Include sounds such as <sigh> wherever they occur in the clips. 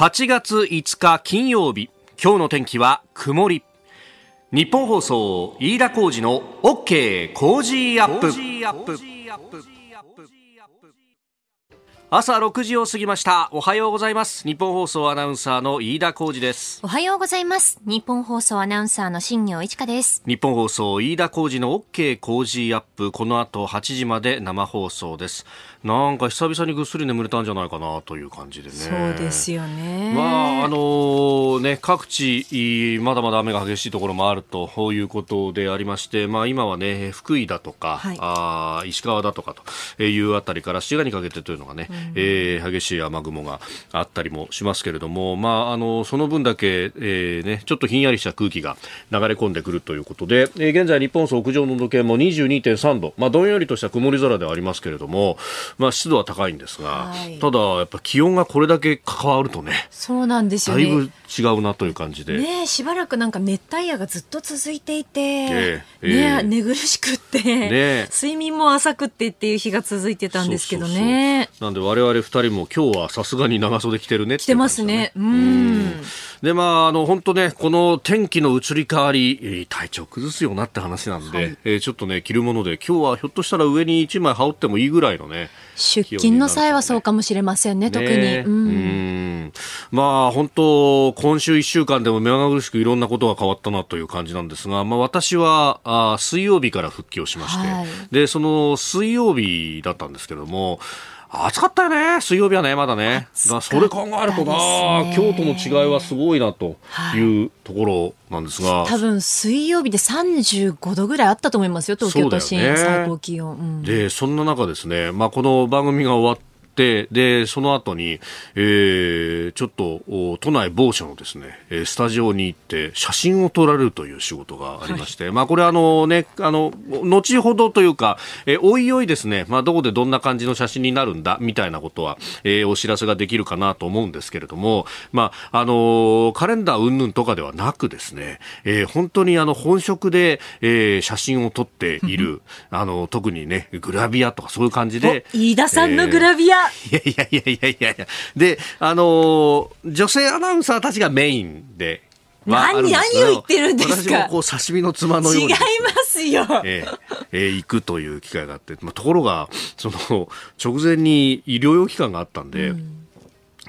8月5日金曜日今日の天気は曇り。日本放送飯田浩二の OK 工事アップ。朝6時を過ぎました。おはようございます。日本放送アナウンサーの飯田浩二です。おはようございます。日本放送アナウンサーの新業一華です。日本放送飯田浩二の OK 工事アップ。この後8時まで生放送ですなんか久々にぐっすり眠れたんじゃないかなという感じでね。そうですよね。まあ、あのー、ね、各地、まだまだ雨が激しいところもあるということでありまして、まあ今はね、福井だとか、はい、あ石川だとかというあたりから滋賀にかけてというのがね、うん、えー、激しい雨雲があったりもしますけれども、まあ、あの、その分だけ、えー、ね、ちょっとひんやりした空気が流れ込んでくるということで、えー、現在日本屋上の時計も22.3度、まあどんよりとした曇り空ではありますけれども、まあ、湿度は高いんですが、はい、ただやっぱ気温がこれだけ関わるとねそうなんですよね。だいぶ違うなという感じで。ねしばらくなんか熱帯夜がずっと続いていて、ねね寝苦しくって、ね、睡眠も浅くってっていう日が続いてたんですけどね。なんで我々二人も今日はさすがに長袖着てるね着てますね。うんでまああの本当ねこの天気の移り変わり体調崩すよなって話なんで、はい、えー、ちょっとね着るもので今日はひょっとしたら上に一枚羽織ってもいいぐらいのね出勤の際はそうかもしれませんね、特に。ね、うん、まあ、本当、今週1週間でも目まぐるしくいろんなことが変わったなという感じなんですが、まあ、私はあ水曜日から復帰をしまして、はい、で、その水曜日だったんですけれども、暑かったよね、水曜日はね、まだね。だそれ考えるとな、京都の違いはすごいなというところなんですが。多分水曜日で35度ぐらいあったと思いますよ、東京都心、ね、最高気温。うん、で、そんな中ですね、まあ、この番組が終わっ、で、その後に、えー、ちょっと、都内某所のですね、スタジオに行って写真を撮られるという仕事がありまして、はい、まあこれあのね、あの、後ほどというか、えー、おいおいですね、まあどこでどんな感じの写真になるんだ、みたいなことは、えー、お知らせができるかなと思うんですけれども、まあ、あのー、カレンダー云々とかではなくですね、えー、本当にあの、本職で、えー、写真を撮っている、あの、特にね、グラビアとかそういう感じで。飯田さんのグラビア、いやいやいやいやいや。で、あのー、女性アナウンサーたちがメインで、何、何を言ってるんですか？私もこう刺身のつまのように。違いますよ。えー、えー、行くという機会があって、まあ、ところが、その、直前に医療用期間があったんで、うん、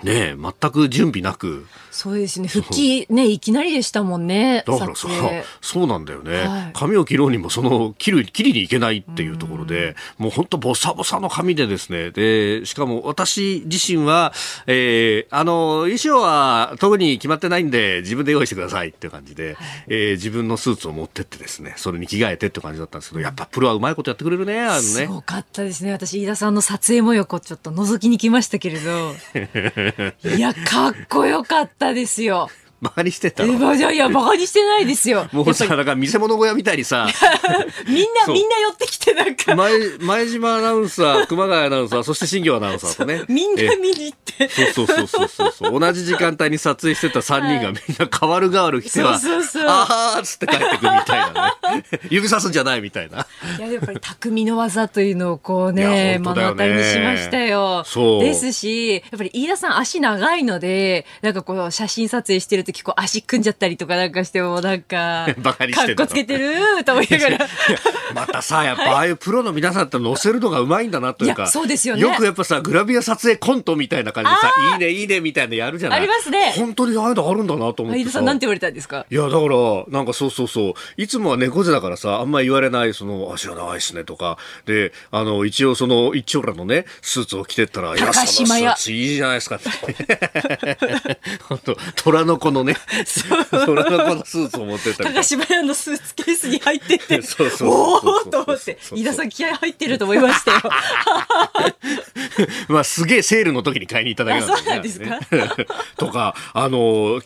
ね全く準備なく、そうですね。復帰ね、いきなりでしたもんね。だからさ、<laughs> そうなんだよね。はい、髪を切ろうにも、その、切る、切りにいけないっていうところで、うもう本当ボサボサの髪でですね、で、しかも私自身は、えー、あの、衣装は特に決まってないんで、自分で用意してくださいっていう感じで、はい、えー、自分のスーツを持ってってですね、それに着替えてって感じだったんですけど、やっぱプロはうまいことやってくれるね、あのね。すごかったですね。私、飯田さんの撮影模様をちょっと覗きに来ましたけれど、<laughs> いや、かっこよかったですよ。バカにしてたの？いやいや、バカにしてないですよ。<laughs> もうさ、だから見せ物小屋みたいにさ。<laughs> みんな、みんな寄ってきてなんか。前、前島アナウンサー、熊谷アナウンサー、そして新庄アナウンサーとね。<laughs> みんな見に行って。そうそうそうそうそう。同じ時間帯に撮影してた3人がみんな変わる変わる来ては、そうそうそうあーっつって帰ってくみたいなね。指さすんじゃないみたいな。いや、やっぱり匠の技というのをこうね、目の当たりにしましたよ。そう。ですし、やっぱり飯田さん足長いので、なんかこう写真撮影してるとき、こう足組んじゃったりとかなんかしてもなんか、<laughs> バカにしてかっこつけてる？<laughs> と思いながら。またさ、やっぱああいうプロの皆さんって載せるのがうまいんだなというか。そうですよね。よくやっぱさ、グラビア撮影コントみたいな感じでさ、いいねいいねみたいなやるじゃないありますね。本当にああいうのあるんだなと思って飯田さんなんて言われたんですか？いや、だから、なんかそうそうそう、いつもは猫背だからさ、あんまり言われない、その、足が長いっすねとか、で、あの、一応その、一丁羅のね、スーツを着てったら、いや、そのスーツいいじゃないですか。<laughs> 本当虎の子のね、虎の子のスーツを持ってた高島屋のスーツケースに入ってて、そうそうおおと思って、飯田さん気合入ってると思いましたよ。<laughs> まあ、すげえセールの時に買いに行っただけなんで、すか？<laughs> とか、あの、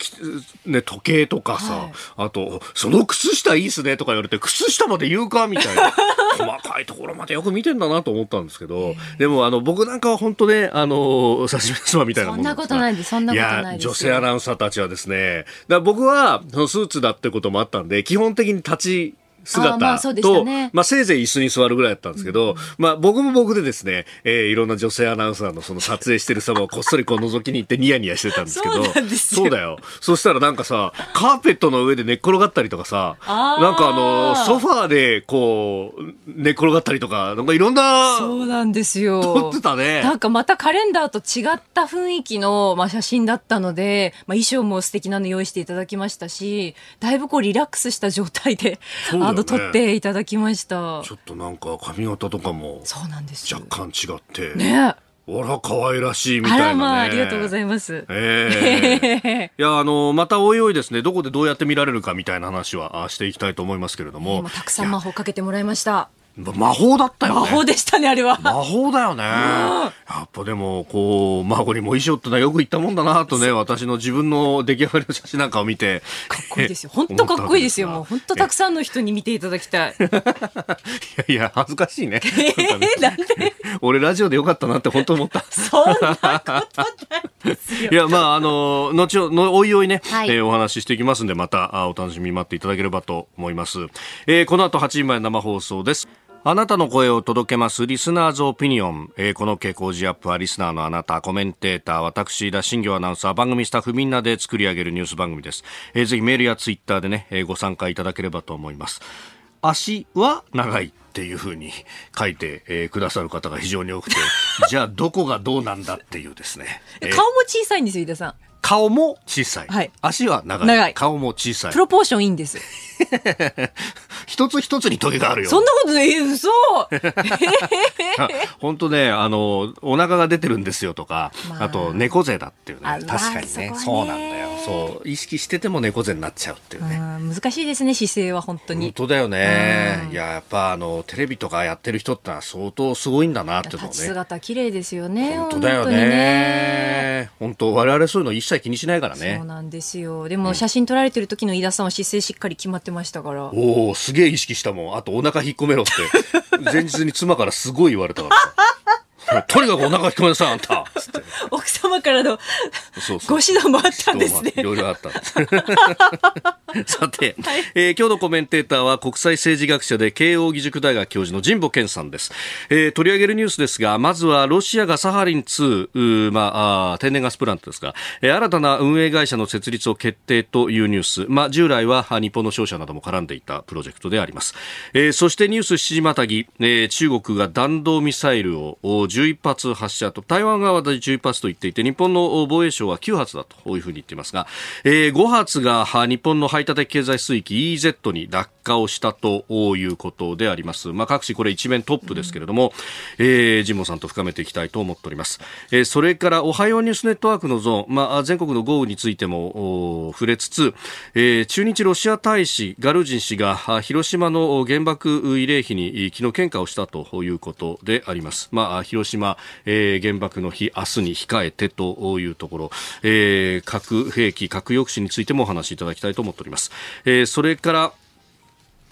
ね、時計とかさ、はい、あと、その靴下いいっすねとか言われて、靴下まで言うかみたいな。細かいところまでよく見てんだなと思ったんですけど、でも、あの、僕なんかは本当ね、あの、刺身妻みたいなもんそんなことないです、そんなことないです。女性アナウンサーたちはですね、だ僕は、そのスーツだってこともあったんで、基本的に立ち、姿と、まあね、まあ、せいぜい椅子に座るぐらいだったんですけど、うん、まあ、僕も僕でですね、えー、いろんな女性アナウンサーのその撮影してる様をこっそりこう覗きに行ってニヤニヤしてたんですけど、そうだよ。そしたらなんかさ、カーペットの上で寝っ転がったりとかさ、なんかあの、ソファーでこう、寝っ転がったりとか、なんかいろんな、そうなんですよ。撮ってたね。なんかまたカレンダーと違った雰囲気の、まあ、写真だったので、まあ、衣装も素敵なの用意していただきましたし、だいぶこうリラックスした状態で、ね、あの、撮っていただきました。ちょっとなんか髪型とかも、そうなんです若干違って。ね。あら、可愛らしいみたいな、ね、まあ、ありがとうございます。ええー、<laughs> いや、あの、またおいおいですね、どこでどうやって見られるかみたいな話はしていきたいと思いますけれども。もたくさん魔法かけてもらいました。魔法だったよ、ね、魔法でしたね、あれは。魔法だよね。やっぱでも、こう、孫にも衣装ってのはよく言ったもんだなとね、私の自分の出来上がりの写真なんかを見て。かっこいいですよ。本当かっこいいですよ。もう本当たくさんの人に見ていただきたい。<laughs> いやいや、恥ずかしいね。<laughs> えー、なんで？俺ラジオでよかったなって本当思った。そんなことないですよ。<laughs> いや、まあ、あの、後ほど、おいおいね、はい、えー、お話ししていきますんで、またお楽しみ待っていただければと思います。えー、この後8時前生放送です。あなたの声を届けますリスナーズオピニオン、えー、この傾向ジアップはリスナーのあなたコメンテーター私田新行アナウンサー番組スタッフみんなで作り上げるニュース番組です、えー、ぜひメールやツイッターでね、えー、ご参加いただければと思います。足は長いっていうふうに書いて、えー、くださる方が非常に多くて <laughs> じゃあどこがどうなんだっていうですね、えー、顔も小さいんですよ井田さん。顔も小さい。はい、足は長い。長い。顔も小さい。プロポーションいいんです。<laughs> 一つ一つにトゲがあるよ。そんなことない、嘘 <laughs> 本当ね、あの、お腹が出てるんですよとか、まあ、あと猫背だっていうね。確かにねそうなんだよ。そう。意識してても猫背になっちゃうっていうね。難しいですね、姿勢は本当に。本当だよね。いや、やっぱあの、テレビとかやってる人ってのは相当すごいんだなってのね。姿綺麗ですよね。本当だよね。本当、我々そういうの一切気にしないからね。そうなんですよ。でも、写真撮られてる時の飯田さんは姿勢しっかり決まってましたから。おお、すげえ意識したもん。あと、お腹引っ込めろって、前日に妻からすごい言われたからとにかくお腹引っ込めなさい、あんた。奥様からのご指導もあったんですね。いろいろあった。さて、<laughs> はい、えー、今日のコメンテーターは国際政治学者で慶應義塾大学教授の神保健さんです、えー、取り上げるニュースですがまずはロシアがサハリン2、まあ、天然ガスプラントですが、えー、新たな運営会社の設立を決定というニュース、まあ、従来は日本の商社なども絡んでいたプロジェクトであります、えー、そしてニュース7時またぎ、えー、中国が弾道ミサイルを11発発射と台湾側で11発と言っていて日本の防衛省は9発だというふうに言っていますが、えー、5発が日本の排他的経済水域 EZ に落下をしたということであります。まあ、各地これ一面トップですけれども、うん、えー、ジモさんと深めていきたいと思っております。えー、それからおはようニュースネットワークのゾーン、まあ、全国の豪雨についても触れつつ、えー、中日ロシア大使ガルジン氏が広島の原爆慰霊碑に昨日献花をしたということであります。まあ、広島、えー、原爆の日明日に控えてというところ、えー、核兵器、核抑止についてもお話しいただきたいと思っております。えー、それから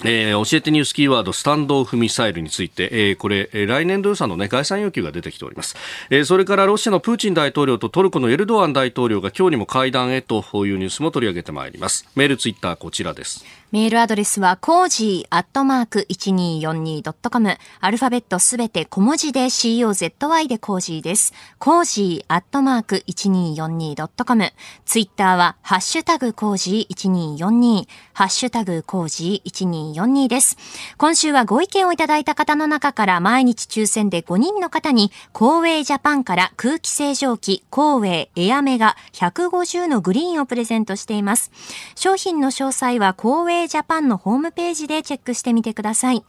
えー、教えてニュースキーワードスタンドオフミサイルについて、えー、これ、えー、来年度予算の、ね、概算要求が出てきております、えー、それからロシアのプーチン大統領とトルコのエルドアン大統領が今日にも会談へというニュースも取り上げてまいります。メールツイッターこちらです。メールアドレスは、コージーアットマーク 1242.com。アルファベットすべて小文字で COZY で Cozy です。 cozy アットマーク 1242.com。ツイッターは、ハッシュタグコージー1242。ハッシュタグコージー1242です。今週はご意見をいただいた方の中から毎日抽選で5人の方に、コーウェイジャパンから空気清浄機、コーウェイエアメガ150のグリーンをプレゼントしています。商品の詳細はコーウェイジャパンのホームページでチェックしてみてください。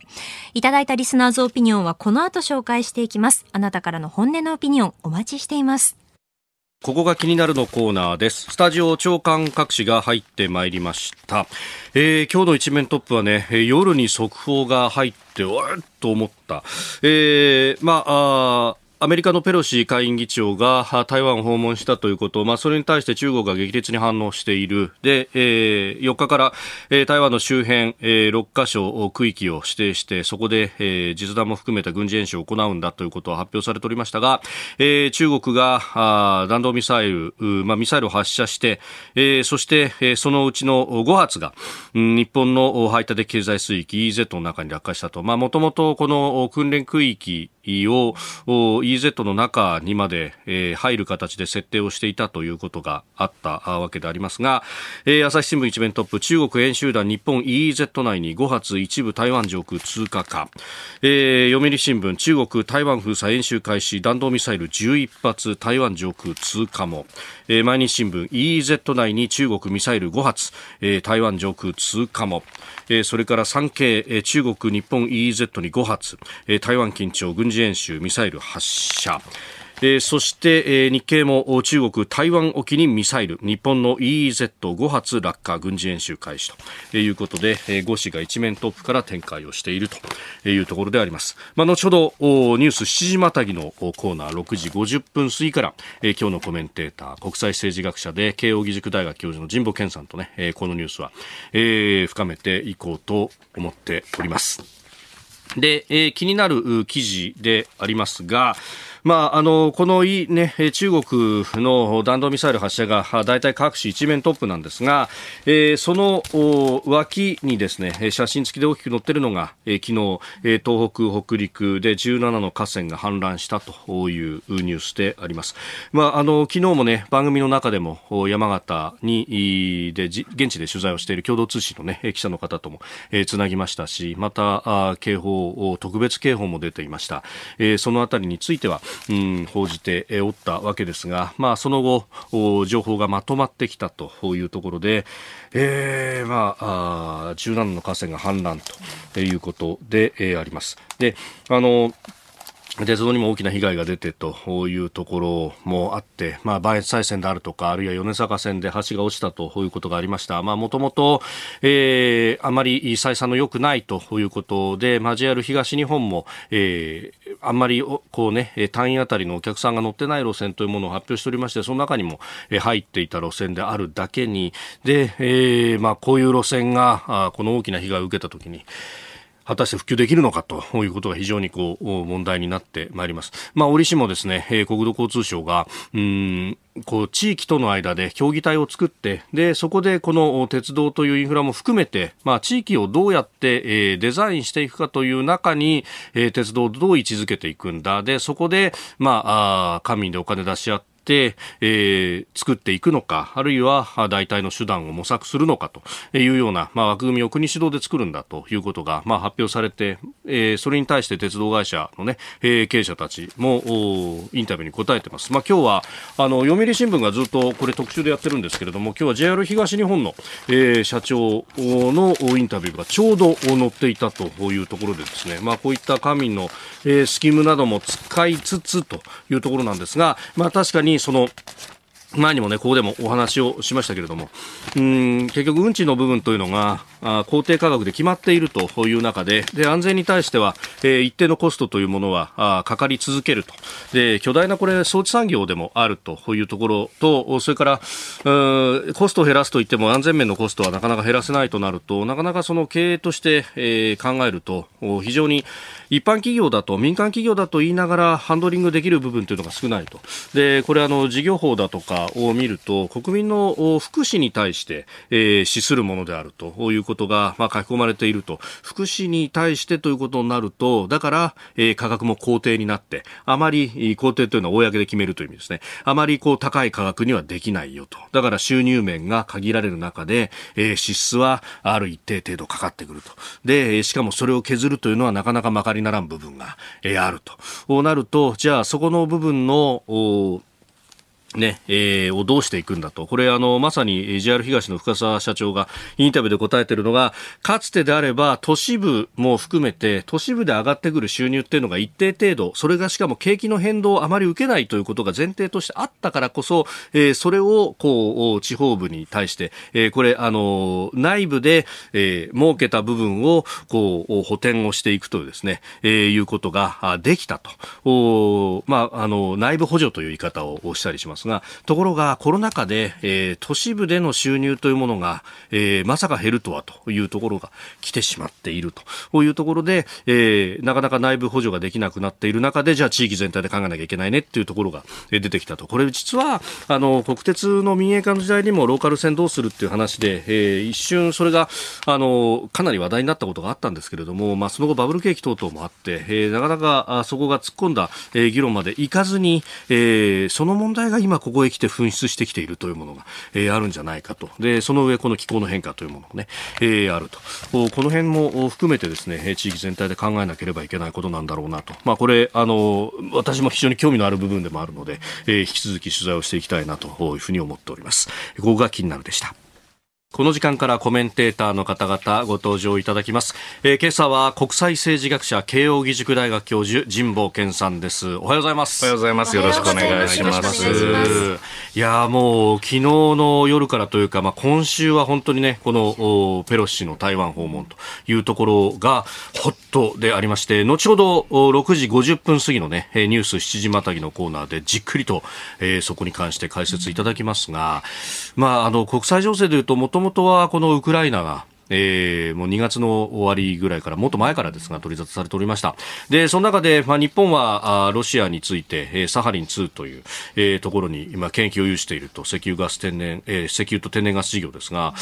いただいたリスナーズオピニオンはこの後紹介していきます。あなたからの本音のオピニオンお待ちしています。ここが気になるのコーナーです。スタジオ長官各紙が入ってまいりました。えー、今日の一面トップはね、夜に速報が入って、わっと思った。えー、まあ、あアメリカのペロシ下院議長が台湾を訪問したということ、まあ、それに対して中国が激烈に反応している。で、えー、4日から、えー、台湾の周辺、えー、6カ所区域を指定して、そこで、えー、実弾も含めた軍事演習を行うんだということは発表されておりましたが、えー、中国があ弾道ミサイル、まあ、ミサイルを発射して、えー、そして、えー、そのうちの5発が、日本の排他的経済水域 EZ の中に落下したと。まあ、もともとこの訓練区域を EZ EEZ の中にまで、えー、入る形で設定をしていたということがあったわけでありますが、えー、朝日新聞一面トップ中国演習団日本 EEZ 内に5発一部台湾上空通過か、えー、読売新聞中国台湾封鎖演習開始弾道ミサイル11発台湾上空通過も、えー、毎日新聞 EEZ 内に中国ミサイル5発、えー、台湾上空通過も、えー、それから産経、えー、中国日本 EZ に5発、えー、台湾緊張軍事演習ミサイル発射。えー、そして、えー、日経も中国台湾沖にミサイル。日本の EEZ5 発落下軍事演習開始と。いうことで、えー、5紙が一面トップから展開をしているというところであります、まあ、後ほどニュース7時またぎのコーナー6時50分過ぎから、えー、今日のコメンテーター国際政治学者で慶應義塾大学教授の神保健さんとね、えー、このニュースは、えー、深めていこうと思っております。で、えー、気になる記事でありますが、まあ、あのこのい、ね、中国の弾道ミサイル発射が大体各紙一面トップなんですが、えー、その脇にですね写真付きで大きく載っているのが、えー、昨日、東北、北陸で17の河川が氾濫したというニュースであります。まあ、あの昨日もね番組の中でも山形にで現地で取材をしている共同通信の、ね、記者の方とも、えー、つなぎましたしまた警報特別警報も出ていました、えー、そのあたりについてはうん、報じておったわけですが、まあ、その後情報がまとまってきたというところで、えー、まああ17の河川が氾濫ということで、え、あります。であの鉄道にも大きな被害が出てというところもあって、まあ、磐越西線であるとか、あるいは米坂線で橋が落ちたということがありました。まあ、もともと、えー、あまり採算の良くないということで、まあ、JR 東日本も、えー、あんまり、こうね、単位あたりのお客さんが乗ってない路線というものを発表しておりまして、その中にも入っていた路線であるだけに、で、えー、まあ、こういう路線が、この大きな被害を受けたときに、果たして普及できるのかということが非常にこう問題になってまいります。まあ、折しもですね、え、国土交通省が、うん、こう地域との間で協議体を作ってでそこでこの鉄道というインフラも含めて、まあ、地域をどうやって、えー、デザインしていくかという中に、えー、鉄道をどう位置づけていくんだでそこで、まあ、あ官民でお金出し合って、えー、作っていくのか、あるいは代替の手段を模索するのかというような、まあ、枠組みを国主導で作るんだということが、まあ、発表されて、えー、それに対して鉄道会社のね、えー、経営者たちもインタビューに答えてます。まあ、今日は、あの、読売新聞がずっとこれ特集でやってるんですけれども、今日は JR 東日本の、えー、社長のインタビューがちょうど載っていたというところでですね、まあ、こういった官民の、えー、スキームなども使いつつというところなんですが、まあ、確かにその前にもね、ここでもお話をしましたけれども、うん結局、運賃の部分というのが、公定価格で決まっているという中で、で安全に対しては、えー、一定のコストというものはかかり続けると。で、巨大なこれ、装置産業でもあるというところと、それから、コストを減らすといっても安全面のコストはなかなか減らせないとなると、なかなかその経営として、えー、考えると、非常に一般企業だと、民間企業だと言いながらハンドリングできる部分というのが少ないと。で、これあの、事業法だとかを見ると、国民の福祉に対して、えー、資するものであるということことが、まあ、書き込まれていると。福祉に対してということになると、だから、えー、価格も公定になって、あまり、公定というのは公で決めるという意味ですね。あまりこう高い価格にはできないよと。だから収入面が限られる中で、えー、支出はある一定程度かかってくると。で、しかもそれを削るというのはなかなかまかりならん部分が、えー、あると。なると、じゃあそこの部分の、ね、えー、をどうしていくんだと。これ、あの、まさに JR 東の深澤社長がインタビューで答えているのが、かつてであれば都市部も含めて、都市部で上がってくる収入っていうのが一定程度、それがしかも景気の変動をあまり受けないということが前提としてあったからこそ、えー、それを、こう、地方部に対して、えー、これ、あの、内部で、えー、設けた部分を、こう、補填をしていくというですね、えー、いうことができたと。おまあ、あの、内部補助という言い方をしたりします。ますが、ところがコロナ禍で、えー、都市部での収入というものが、えー、まさか減るとはというところが来てしまっているというところで、えー、なかなか内部補助ができなくなっている中で、じゃあ地域全体で考えなきゃいけないねっていうところが出てきたと。これ実は、あの、国鉄の民営化の時代にもローカル線どうするっていう話で、えー、一瞬それが、あの、かなり話題になったことがあったんですけれども、まあ、その後バブル景気等々もあって、えー、なかなかあそこが突っ込んだ、えー、議論までいかずに、えー、その問題が今ここへ来て噴出してきているというものが、えー、あるんじゃないかと。で、その上、この気候の変化というものもね、えー、あると。この辺も含めてですね、地域全体で考えなければいけないことなんだろうなと。まあ、これ、あの、私も非常に興味のある部分でもあるので、えー、引き続き取材をしていきたいなというふうに思っております。ここが気になるでした。この時間からコメンテーターの方々ご登場いただきます、えー、今朝は国際政治学者慶應義塾大学教授神保健さんです。おはようございます。おはようございます。よろしくお願いします。いやもう昨日の夜からというかまあ今週は本当にねこのペロシの台湾訪問というところがホットでありまして後ほど6時50分過ぎのねニュース7時またぎのコーナーでじっくりと、えー、そこに関して解説いただきますがまああの国際情勢でいうともともとはこのウクライナがえー、もう2月の終わりぐらいから、もっと前からですが、取り沙汰されておりました。で、その中で、まあ、日本は、あロシアについて、えー、サハリン2という、えー、ところに今、権益を有していると、石油ガス天然、えー、石油と天然ガス事業ですが、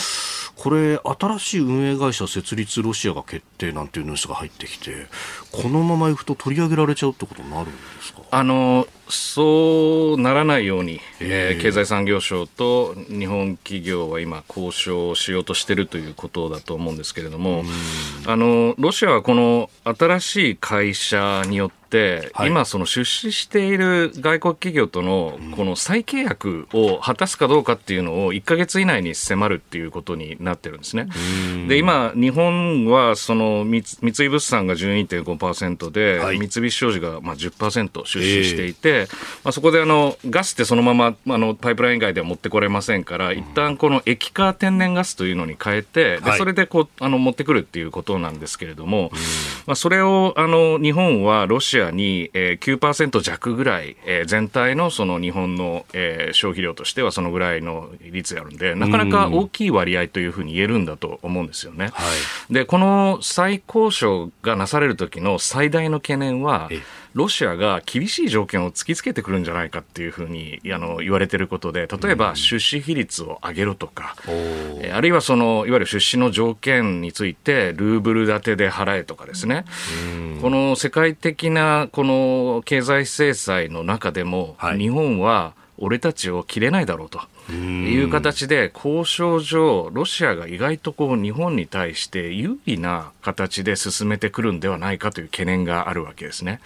これ、新しい運営会社設立ロシアが決定なんていうニュースが入ってきて、このままいくと取り上げられちゃうってことになるんですか？あのそうならないように、えー、経済産業省と日本企業は今、交渉をしようとしているということだと思うんですけれども、あのロシアはこの新しい会社によって、はい、今、その出資している外国企業とのこの再契約を果たすかどうかっていうのを1か月以内に迫るっていうことになってるんですね。で、今、日本はその三井物産が12.5%で、はい、三菱商事がまあ10%出資していて、えー、まあ、そこであのガスってそのままあのパイプライン外では持ってこれませんから、一旦この液化天然ガスというのに変えて、でそれでこうあの持ってくるっていうことなんですけれども、まあ、それをあの日本はロシアに、えー、9%弱ぐらい、えー、全体のその日本の、えー、消費量としてはそのぐらいの率があるんで、なかなか大きい割合というふうに言えるんだと思うんですよね。はい、で、この再交渉がなされる時の最大の懸念は、ロシアが厳しい条件を突きつけてくるんじゃないかっていうふうにあの言われていることで、例えば出資比率を上げろとか、うん、あるいはそのいわゆる出資の条件について、ルーブル建てで払えとかですね、うん、この世界的なこの経済制裁の中でも、はい、日本は俺たちを切れないだろうと。いう形で交渉上、ロシアが意外とこう日本に対して有利な形で進めてくるんではないかという懸念があるわけですね。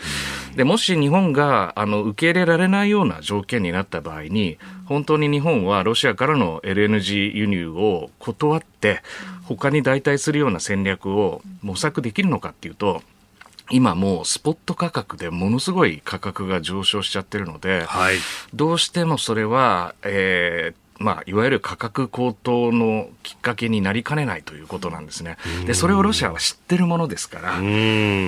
でもし日本があの受け入れられないような条件になった場合に、本当に日本はロシアからの LNG 輸入を断って、他に代替するような戦略を模索できるのかっていうと、今もうスポット価格でものすごい価格が上昇しちゃってるので、はい、どうしてもそれは、えーまあ、いわゆる価格高騰のきっかけになりかねないということなんですね。で、それをロシアは知ってるものですから、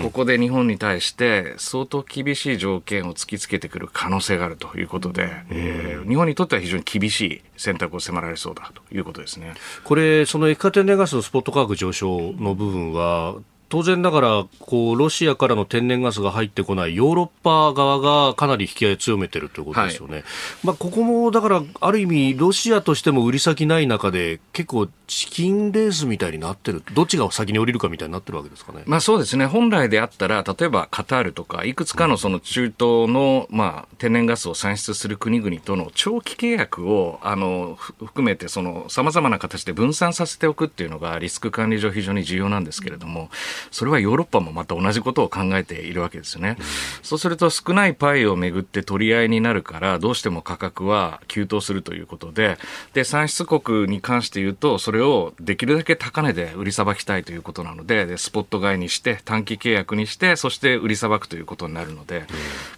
ここで日本に対して相当厳しい条件を突きつけてくる可能性があるということで、えー、日本にとっては非常に厳しい選択を迫られそうだということですね。これ、その液化天然ガスのスポット価格上昇の部分は、当然ながらこうロシアからの天然ガスが入ってこないヨーロッパ側がかなり引き合い強めてるということですよね、はい、まあ、ここもだからある意味ロシアとしても売り先ない中で結構チキンレースみたいになってる、どっちが先に降りるかみたいになってるわけですかね。まあそうですね。本来であったら、例えばカタールとか、いくつかのその中東の、まあ、天然ガスを産出する国々との長期契約を、あの、含めて、その、様々な形で分散させておくっていうのが、リスク管理上非常に重要なんですけれども、それはヨーロッパもまた同じことを考えているわけですよね。そうすると、少ないパイをめぐって取り合いになるから、どうしても価格は急騰するということで、で、産出国に関して言うと、それをできるだけ高値で売りさばきたいということなので、でスポット買いにして、短期契約にして、そして売りさばくということになるので、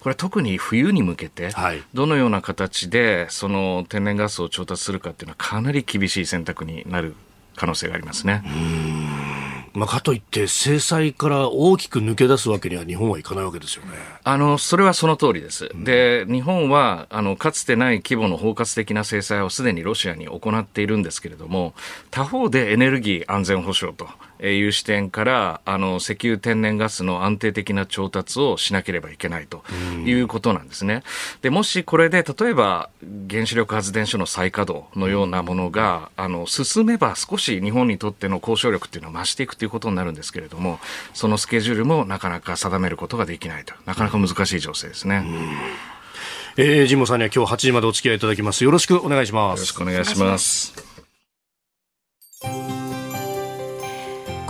これ特に冬に向けて、どのような形で、その天然ガスを調達するかっていうのはかなり厳しい選択になる可能性がありますね。まあ、かといって制裁から大きく抜け出すわけには日本はいかないわけですよね。あの、それはその通りです。で、日本は、あの、かつてない規模の包括的な制裁をすでにロシアに行っているんですけれども、他方でエネルギー安全保障という視点から、あの、石油天然ガスの安定的な調達をしなければいけないということなんですね。で、もしこれで、例えば原子力発電所の再稼働のようなものが、あの、進めば少し日本にとっての交渉力っていうのは増していくということになるんですけれども、そのスケジュールもなかなか定めることができないと。なかなか難しい情勢ですね。えー、ジモさんには今日8時までお付き合いいただきます。よろしくお願いします。よろしくお願いします。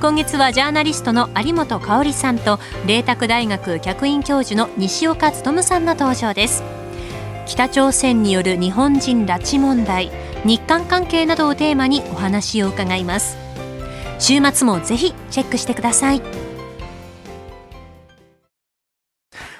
今月はジャーナリストの有本香里さんと麗澤大学客員教授の西岡努さんの登場です。北朝鮮による日本人拉致問題日韓関係などをテーマにお話を伺います。週末もぜひチェックしてください。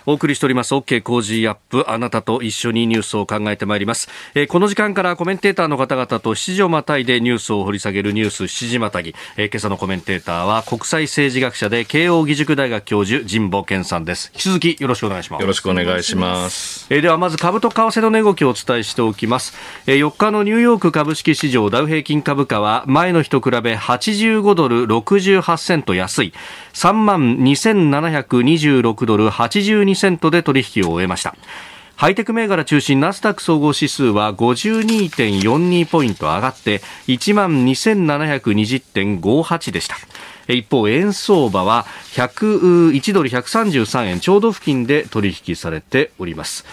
お送りしております。OK 工事アップ。あなたと一緒にニュースを考えてまいります、えー、この時間からコメンテーターの方々と7時をまたいでニュースを掘り下げるニュース7時またぎ、えー、今朝のコメンテーターは国際政治学者で慶應義塾大学教授神保健さんです。引き続きよろしくお願いします。よろしくお願いします。えー、ではまず株と為替の値動きをお伝えしておきます、えー、4日のニューヨーク株式市場ダウ平均株価は前の日と比べ85ドル68セント安い3万2726ドル82セントで取引を終えました。ハイテク銘柄中心ナスダック総合指数は52.42ポイント上がって1万2720.58でした。一方円相場は101ドル133円ちょうど付近で取引されております。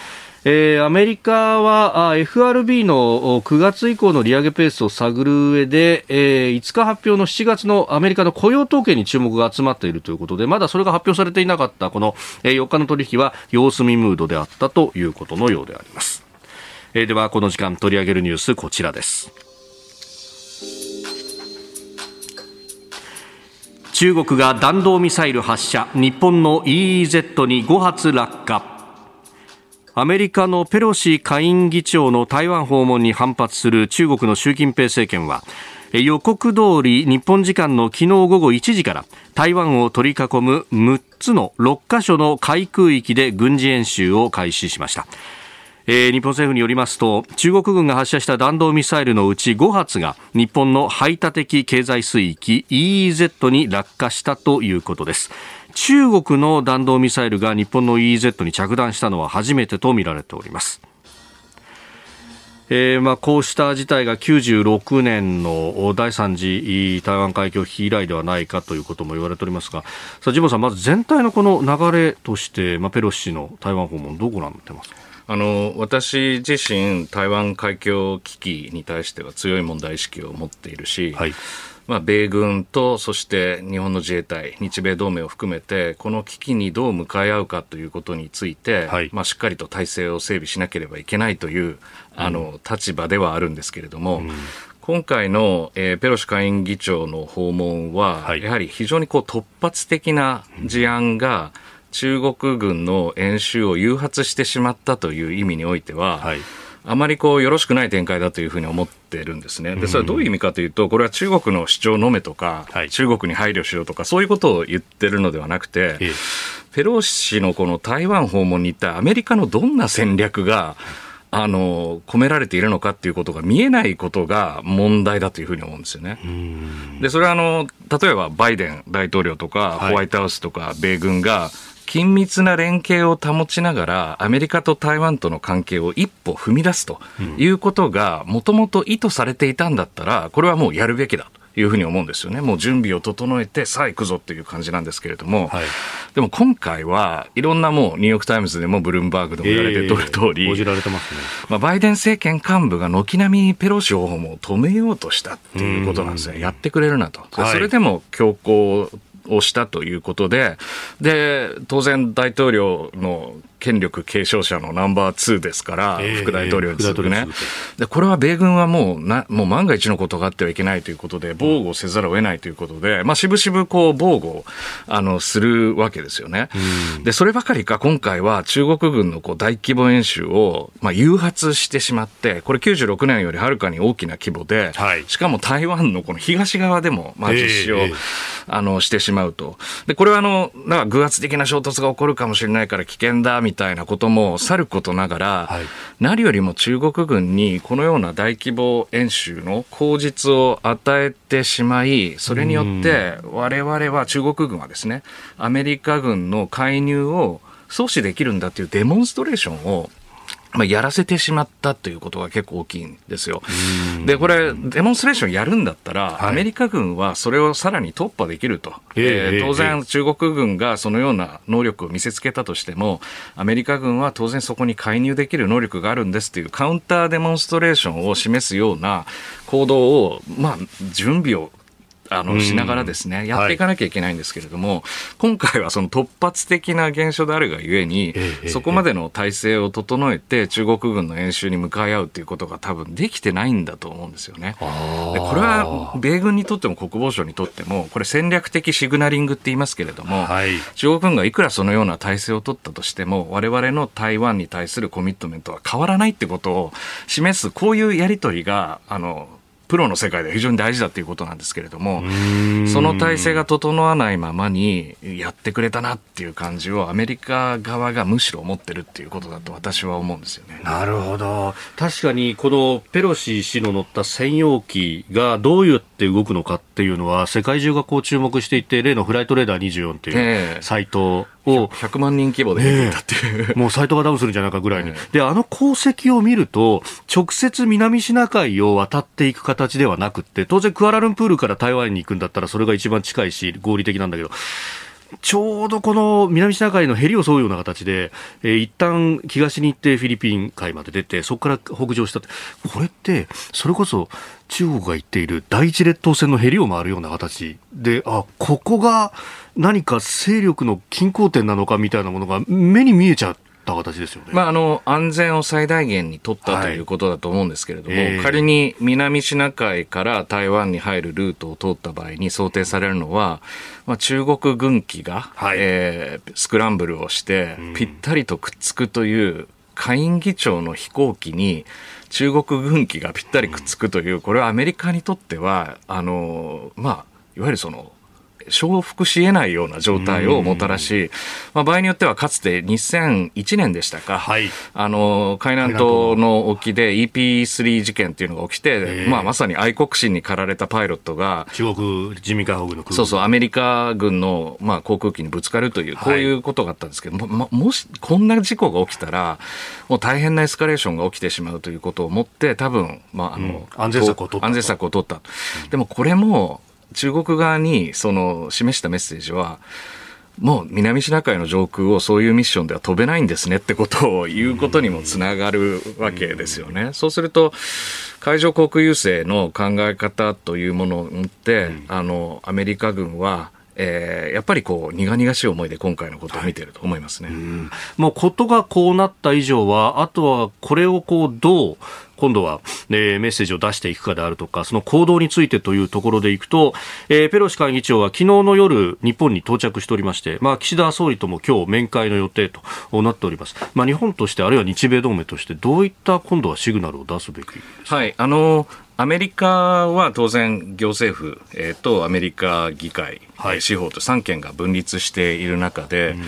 えー、アメリカは FRB の9月以降の利上げペースを探る上で、えー、5日発表の7月のアメリカの雇用統計に注目が集まっているということでまだそれが発表されていなかったこの4日の取引は様子見ムードであったということのようであります、えー、ではこの時間取り上げるニュースこちらです。中国が弾道ミサイル発射。日本の EEZ に5発落下。アメリカのペロシ下院議長の台湾訪問に反発する中国の習近平政権は予告通り日本時間の昨日午後1時から台湾を取り囲む6つの6カ所の海空域で軍事演習を開始しました。えー、日本政府によりますと中国軍が発射した弾道ミサイルのうち5発が日本の排他的経済水域 EEZ に落下したということです。中国の弾道ミサイルが日本の EEZ に着弾したのは初めてとみられております。えーまあ、こうした事態が96年の第3次台湾海峡危機以来ではないかということも言われておりますが、さあ、ジモさん、まず全体のこの流れとして、まあ、ペロシ氏の台湾訪問、どうご覧になってますか？あの私自身、台湾海峡危機に対しては強い問題意識を持っているし、はいまあ、米軍とそして日本の自衛隊、日米同盟を含めて、この危機にどう向かい合うかということについて、はい、まあ、しっかりと体制を整備しなければいけないという、あの立場ではあるんですけれども、うん、今回の、えー、ペロシ下院議長の訪問は、はい、やはり非常にこう突発的な事案が、中国軍の演習を誘発してしまったという意味においては、はいあまりこうよろしくない展開だというふうに思ってるんですね。で、それはどういう意味かというと、これは中国の主張のめとか、はい、中国に配慮しろとか、そういうことを言ってるのではなくて、ええ、ペロシ氏のこの台湾訪問に行ったアメリカのどんな戦略が、あの、込められているのかっていうことが見えないことが問題だというふうに思うんですよね。で、それはあの、例えばバイデン大統領とか、ホワイトハウスとか、米軍が、緊密な連携を保ちながら、アメリカと台湾との関係を一歩踏み出すということが、もともと意図されていたんだったら、これはもうやるべきだと。いうふうに思うんですよね。もう準備を整えて、さあ行くぞっていう感じなんですけれども、はい、でも今回はいろんなもうニューヨーク・タイムズでもブルームバーグでも言われてとる通り、えー、られてますね。まあ、バイデン政権幹部が軒並みペロシ訪問を止めようとしたっていうことなんですね。やってくれるなと。それでも強行をしたということで、で、当然大統領の権力継承者のナンバー2ですから、えー、副大統領に続くね、で、これは米軍はもうな、もう万が一のことがあってはいけないということで、防護せざるを得ないということで、まあ、しぶしぶこう、防護あの、するわけですよね。で、そればかりか、今回は中国軍のこう大規模演習を、まあ、誘発してしまって、これ96年よりはるかに大きな規模で、はい、しかも台湾のこの東側でも、まあ、実施を、えー、あの、してしまうと。で、これはあの、なんか偶発的な衝突が起こるかもしれないから危険だ、みたいなこともさることながら、はい、何よりも中国軍にこのような大規模演習の口実を与えてしまい、それによって我々は中国軍はですね、アメリカ軍の介入を阻止できるんだというデモンストレーションをまあ、やらせてしまったということが結構大きいんですよ。で、これ、デモンストレーションやるんだったら、はい、アメリカ軍はそれをさらに突破できると。えー、当然、中国軍がそのような能力を見せつけたとしても、アメリカ軍は当然そこに介入できる能力があるんですというカウンターデモンストレーションを示すような行動を、まあ、準備をあの、しながらですね、やっていかなきゃいけないんですけれども、はい、今回はその突発的な現象であるがゆえに、えそこまでの体制を整えて中国軍の演習に向かい合うということが多分できてないんだと思うんですよね。でこれは米軍にとっても国防省にとっても、これ戦略的シグナリングって言いますけれども、はい、中国軍がいくらそのような体制を取ったとしても、我々の台湾に対するコミットメントは変わらないってことを示す、こういうやり取りが、あの、プロの世界では非常に大事だということなんですけれども、その体制が整わないままにやってくれたなっていう感じをアメリカ側がむしろ思ってるっていうことだと私は思うんですよね。なるほど。確かにこのペロシ氏の乗った専用機がどうやって動くのかっていうのは世界中がこう注目していて、例のフライトレーダー24っていうサイトを100万人規模で見てたっていう、ね、もうサイトがダウンするんじゃないかぐらいに、であの功績を見ると直接南シナ海を渡っていく形ではなくて当然クアラルンプールから台湾に行くんだったらそれが一番近いし合理的なんだけどちょうどこの南シナ海のへりを沿うような形で、えー、一旦東に行ってフィリピン海まで出て、そこから北上したって、これって、それこそ中国が言っている第一列島線のへりを回るような形で、あ、ここが何か勢力の均衡点なのかみたいなものが目に見えちゃう。った形ですよね。まあ、あの、安全を最大限に取ったということだと思うんですけれども、はい。えー、仮に南シナ海から台湾に入るルートを通った場合に想定されるのは、まあ、中国軍機が、はい、えー、スクランブルをして、ぴったりとくっつくという、下院議長の飛行機に中国軍機がぴったりくっつくという、これはアメリカにとっては、あの、まあ、いわゆるその、承服し得ないような状態をもたらし、まあ、場合によってはかつて2001年でしたか、はい、あの海南島の沖で EP3 事件っていうのが起きて、まあ、まさに愛国心に駆られたパイロットが中国人民解放軍。のそうそうアメリカ軍の、まあ、航空機にぶつかるというこういうことがあったんですけど、はい、ももしこんな事故が起きたらもう大変なエスカレーションが起きてしまうということを思って多分、まああの、うん、安全策を取った安全策を取った、でもこれも中国側にその示したメッセージは、もう南シナ海の上空をそういうミッションでは飛べないんですねってことを言うことにもつながるわけですよね。そうすると、海上航空優勢の考え方というものを持って、あの、アメリカ軍は、えー、やっぱりこう苦々しい思いで今回のことを見ていると思いますね、はい、もうことがこうなった以上は、あとはこれをこうどう今度は、えー、メッセージを出していくかであるとか、その行動についてというところでいくと、えー、ペロシ下議長は昨日の夜、日本に到着しておりまして、まあ、岸田総理とも今日面会の予定となっております。まあ、日本として、あるいは日米同盟として、どういった今度はシグナルを出すべきはい、あのアメリカは当然行政府、えー、とアメリカ議会、はい、司法と3権が分立している中で、うん。まあ、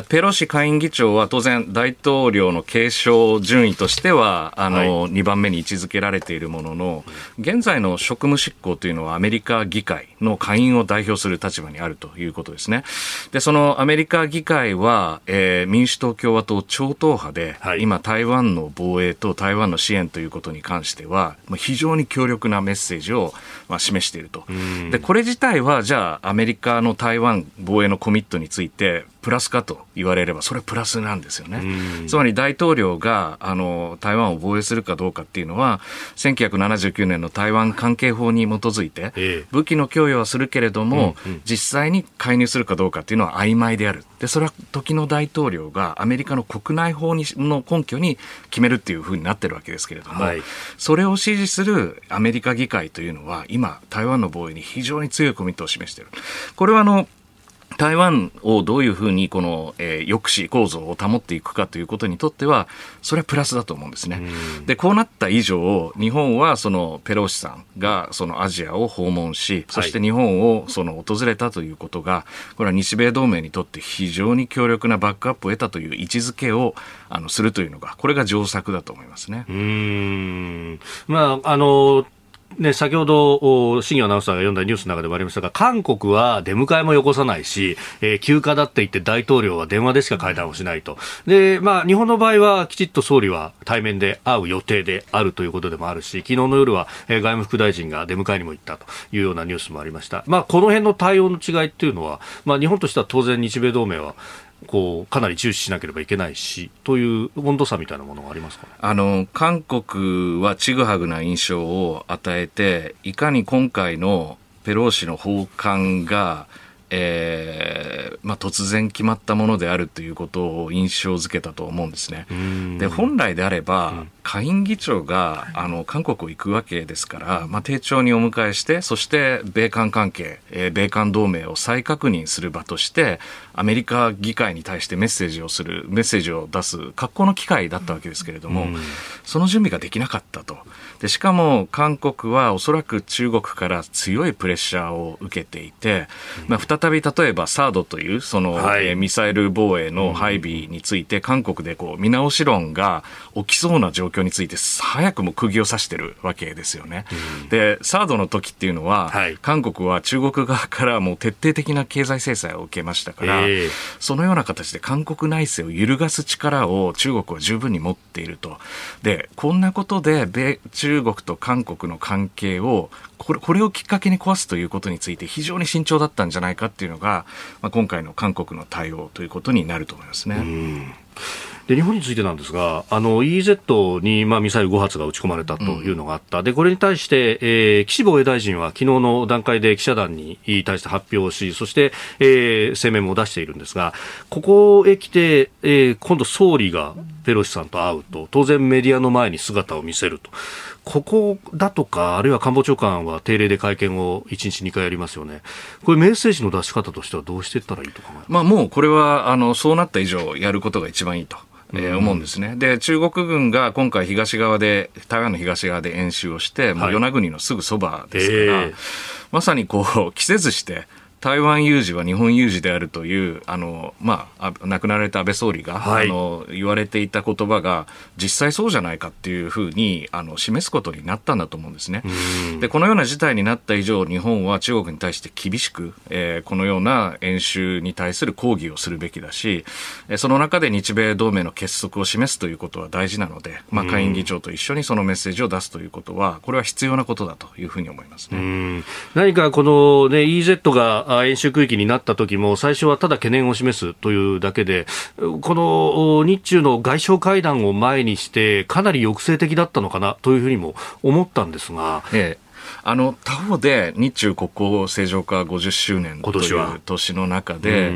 ペロシ下院議長は当然大統領の継承順位としてはあの、はい、2番目に位置づけられているものの現在の職務執行というのはアメリカ議会の下院を代表する立場にあるということですね。でそのアメリカ議会は、えー、民主党共和党超党派で、はい、今台湾の防衛と台湾の支援ということに関しては、まあ、非常に強力なメッセージを、まあ、示していると。でこれ自体はじゃあアメリカの台湾防衛のコミットについてプラスかと言われれば、それはプラスなんですよね。つまり大統領があの台湾を防衛するかどうかっていうのは、1979年の台湾関係法に基づいて、武器の供与はするけれども、実際に介入するかどうかっていうのは曖昧である。で、それは時の大統領がアメリカの国内法にの根拠に決めるっていうふうになってるわけですけれども、はい、それを支持するアメリカ議会というのは、今、台湾の防衛に非常に強いコミットを示している。これはあの台湾をどういうふうにこの、えー、抑止構造を保っていくかということにとっては、それはプラスだと思うんですね。で、こうなった以上、日本はそのペロシさんがそのアジアを訪問し、そして日本をその訪れたということが、これは日米同盟にとって非常に強力なバックアップを得たという位置づけをあのするというのが、これが上策だと思いますね。うんまああのね、先ほど、新業アナウンサーが読んだニュースの中でもありましたが、韓国は出迎えもよこさないし、えー、休暇だって言って大統領は電話でしか会談をしないと。で、まあ、日本の場合はきちっと総理は対面で会う予定であるということでもあるし、昨日の夜は、え、外務副大臣が出迎えにも行ったというようなニュースもありました。まあ、この辺の対応の違いっていうのは、まあ、日本としては当然日米同盟は、こうかなり重視しなければいけないしという温度差みたいなものがありますか、ね、あの韓国はちぐはぐな印象を与えていかに今回のペロー氏の訪韓がえーまあ、突然決まったものであるということを印象づけたと思うんですね。で本来であれば、下院議長があの韓国を行くわけですから、まあ、丁重にお迎えしてそして米韓関係、えー、米韓同盟を再確認する場としてアメリカ議会に対してメッセージをするメッセージを出す格好の機会だったわけですけれども、その準備ができなかったと。でしかも韓国はおそらく中国から強いプレッシャーを受けていて、まあ、再び例えばサードというその、はい、えー、ミサイル防衛の配備について韓国でこう見直し論が起きそうな状況について早くも釘を刺してるわけですよね。うん、でサードの時っていうのは、はい、韓国は中国側からもう徹底的な経済制裁を受けましたから、えー、そのような形で韓国内政を揺るがす力を中国は十分に持っていると。でこんなことで米中中国と韓国の関係をこれこれをきっかけに壊すということについて非常に慎重だったんじゃないかっていうのが、まあ、今回の韓国の対応ということになると思いますね。で日本についてなんですが、あの EEZ に、まあ、ミサイル5発が撃ち込まれたというのがあった、うん、でこれに対して、えー、岸防衛大臣は昨日の段階で記者団に対して発表し、そして、えー、声明も出しているんですが、ここへ来て、えー、今度、総理がペロシさんと会うと、当然メディアの前に姿を見せると。ここだとか、あるいは官房長官は定例で会見を1日2回やりますよね。これメッセージの出し方としてはどうしていったらいいと考えまあもうこれは、あの、そうなった以上やることが一番いいと。えー、思うんですね。で、中国軍が今回東側で、台湾の東側で演習をして、もう与那国のすぐそばですから、はいえー、まさにこう、季節して、台湾有事は日本有事であるという、あの、まあ、亡くなられた安倍総理が、はい、あの、言われていた言葉が、実際そうじゃないかっていうふうに、あの、示すことになったんだと思うんですね。で、このような事態になった以上、日本は中国に対して厳しく、えー、このような演習に対する抗議をするべきだし、その中で日米同盟の結束を示すということは大事なので、まあ、下院議長と一緒にそのメッセージを出すということは、これは必要なことだというふうに思いますね。何かこのね、EZ が演習区域になった時も最初はただ懸念を示すというだけでこの日中の外相会談を前にしてかなり抑制的だったのかなというふうにも思ったんですが。ええ。あの他方で日中国交正常化50周年という年の中で、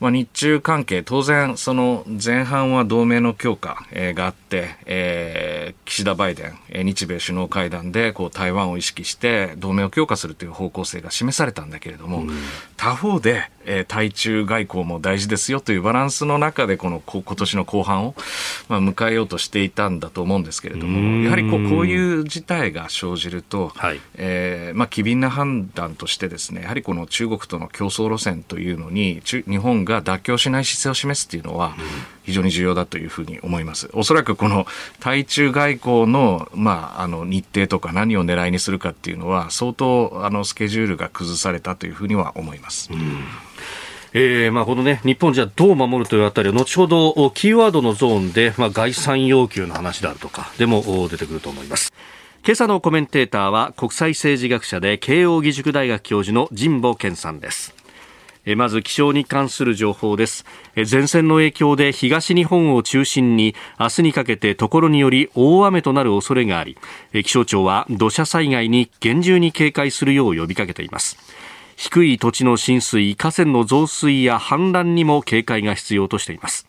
まあ、日中関係、当然、その前半は同盟の強化、えー、があって、えー、岸田バイデン、えー、日米首脳会談でこう台湾を意識して同盟を強化するという方向性が示されたんだけれども、うん、他方で、えー、対中外交も大事ですよというバランスの中でこの今年の後半を、まあ、迎えようとしていたんだと思うんですけれども、やはりこうこういう事態が生じると、はい、えー、まあ、機敏な判断としてですねやはりこの中国との競争路線というのに日本が妥協しない姿勢を示すというのは非常に重要だというふうに思います。おそらくこの対中外交の,、まあ、あの日程とか何を狙いにするかっていうのは相当あのスケジュールが崩されたというふうには思います。うんえーまあ、このね、日本じゃどう守るというあたりは、後ほどキーワードのゾーンで、まあ、概算要求の話であるとか、でも出てくると思います。今朝のコメンテーターは国際政治学者で慶應義塾大学教授の神保健さんです。まず気象に関する情報です。前線の影響で東日本を中心に明日にかけてところにより大雨となる恐れがあり気象庁は土砂災害に厳重に警戒するよう呼びかけています。低い土地の浸水河川の増水や氾濫にも警戒が必要としています。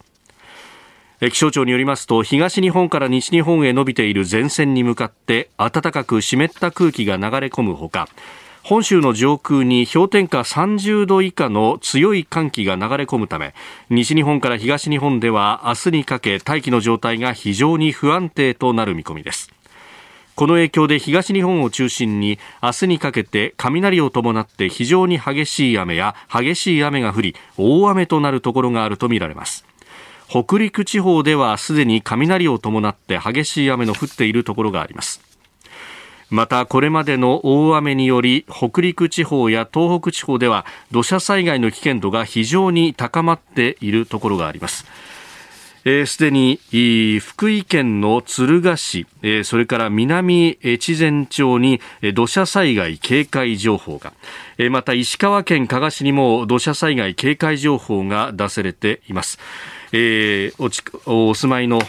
気象庁によりますと東日本から西日本へ伸びている前線に向かって暖かく湿った空気が流れ込むほか本州の上空に氷点下30度以下の強い寒気が流れ込むため西日本から東日本では明日にかけ大気の状態が非常に不安定となる見込みです。この影響で東日本を中心に明日にかけて雷を伴って非常に激しい雨や激しい雨が降り大雨となるところがあるとみられます。北陸地方ではすでに雷を伴って激しい雨の降っているところがあります。またこれまでの大雨により北陸地方や東北地方では土砂災害の危険度が非常に高まっているところがありますす、えー、で、に福井県の敦賀市、えー、それから南越前町に土砂災害警戒情報が、えー、また石川県加賀市にも土砂災害警戒情報が出されています。えー、お住まいの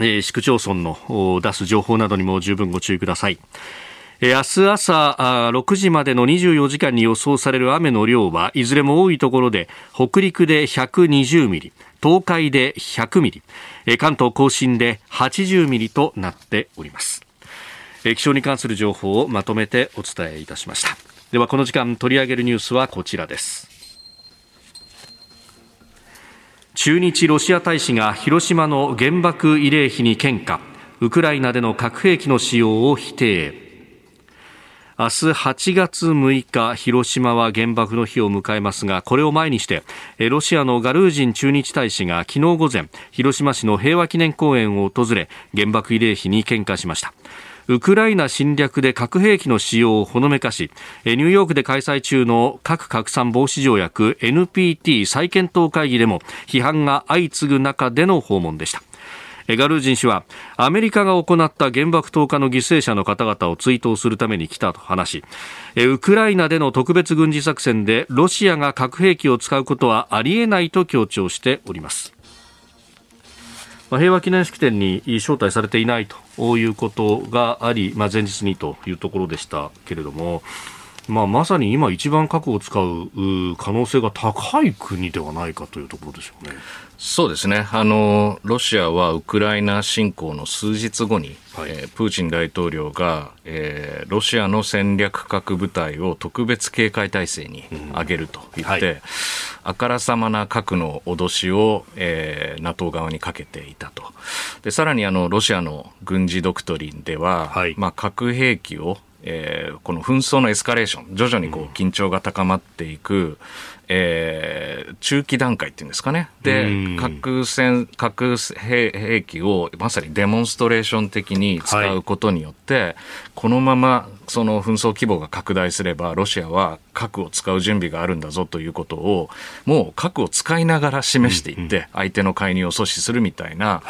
えー、市区町村の出す情報などにも十分ご注意ください。明日朝6時までの24時間に予想される雨の量はいずれも多いところで北陸で120ミリ、東海で100ミリ、関東甲信で80ミリとなっております。気象に関する情報をまとめてお伝えいたしました。ではこの時間取り上げるニュースはこちらです。駐日ロシア大使が広島の原爆慰霊碑に献花。ウクライナでの核兵器の使用を否定。明日8月6日広島は原爆の日を迎えますがこれを前にしてロシアのガルージン駐日大使が昨日午前広島市の平和記念公園を訪れ原爆慰霊碑に献花しました。ウクライナ侵略で核兵器の使用をほのめかし、ニューヨークで開催中の核拡散防止条約 NPT 再検討会議でも批判が相次ぐ中での訪問でした。ガルージン氏はアメリカが行った原爆投下の犠牲者の方々を追悼するために来たと話しウクライナでの特別軍事作戦でロシアが核兵器を使うことはありえないと強調しておりますまあ、平和記念式典に招待されていないということがあり、まあ、前日にというところでしたけれども、まあ、まさに今一番核を使う可能性が高い国ではないかというところでしょうね。そうですね。あのロシアはウクライナ侵攻の数日後に、はい、えー、プーチン大統領が、えー、ロシアの戦略核部隊を特別警戒態勢に上げると言って、うんはい、あからさまな核の脅しを、えー、NATO 側にかけていたと。でさらにあのロシアの軍事ドクトリンでは、はい、まあ、核兵器をえー、この紛争のエスカレーション徐々にこう緊張が高まっていく、えー、中期段階っていうんですかね。で、核戦、核兵器をまさにデモンストレーション的に使うことによって、はい、このままその紛争規模が拡大すれば、ロシアは核を使う準備があるんだぞということを、もう核を使いながら示していって、相手の介入を阻止するみたいな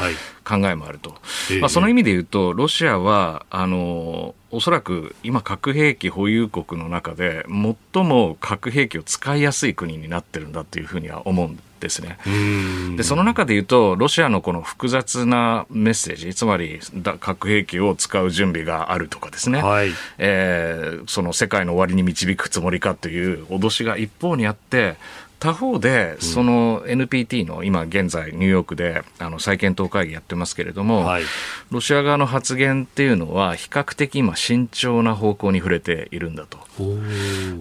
考えもあると。まあ、その意味で言うと、ロシアは、あの、おそらく今核兵器保有国の中で最も核兵器を使いやすい国になってるんだというふうには思うんですね。でその中で言うとロシアのこの複雑なメッセージつまり核兵器を使う準備があるとかですね、はい、えー、その世界の終わりに導くつもりかという脅しが一方にあって他方で、その NPT の今現在ニューヨークであの再検討会議やってますけれども、はい、ロシア側の発言っていうのは比較的今慎重な方向に触れているんだと。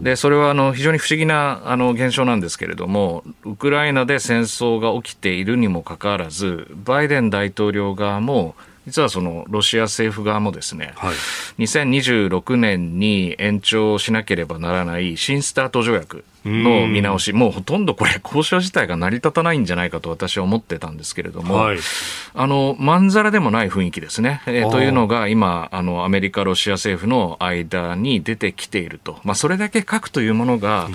でそれはあの非常に不思議なあの現象なんですけれどもウクライナで戦争が起きているにもかかわらずバイデン大統領側も実はそのロシア政府側もですね、はい、2026年に延長しなければならない新スタート条約の見直し、もうほとんどこれ、交渉自体が成り立たないんじゃないかと私は思ってたんですけれども、はい、あの、まんざらでもない雰囲気ですね。えー、というのが、今、あの、アメリカ、ロシア政府の間に出てきていると。まあ、それだけ核というものが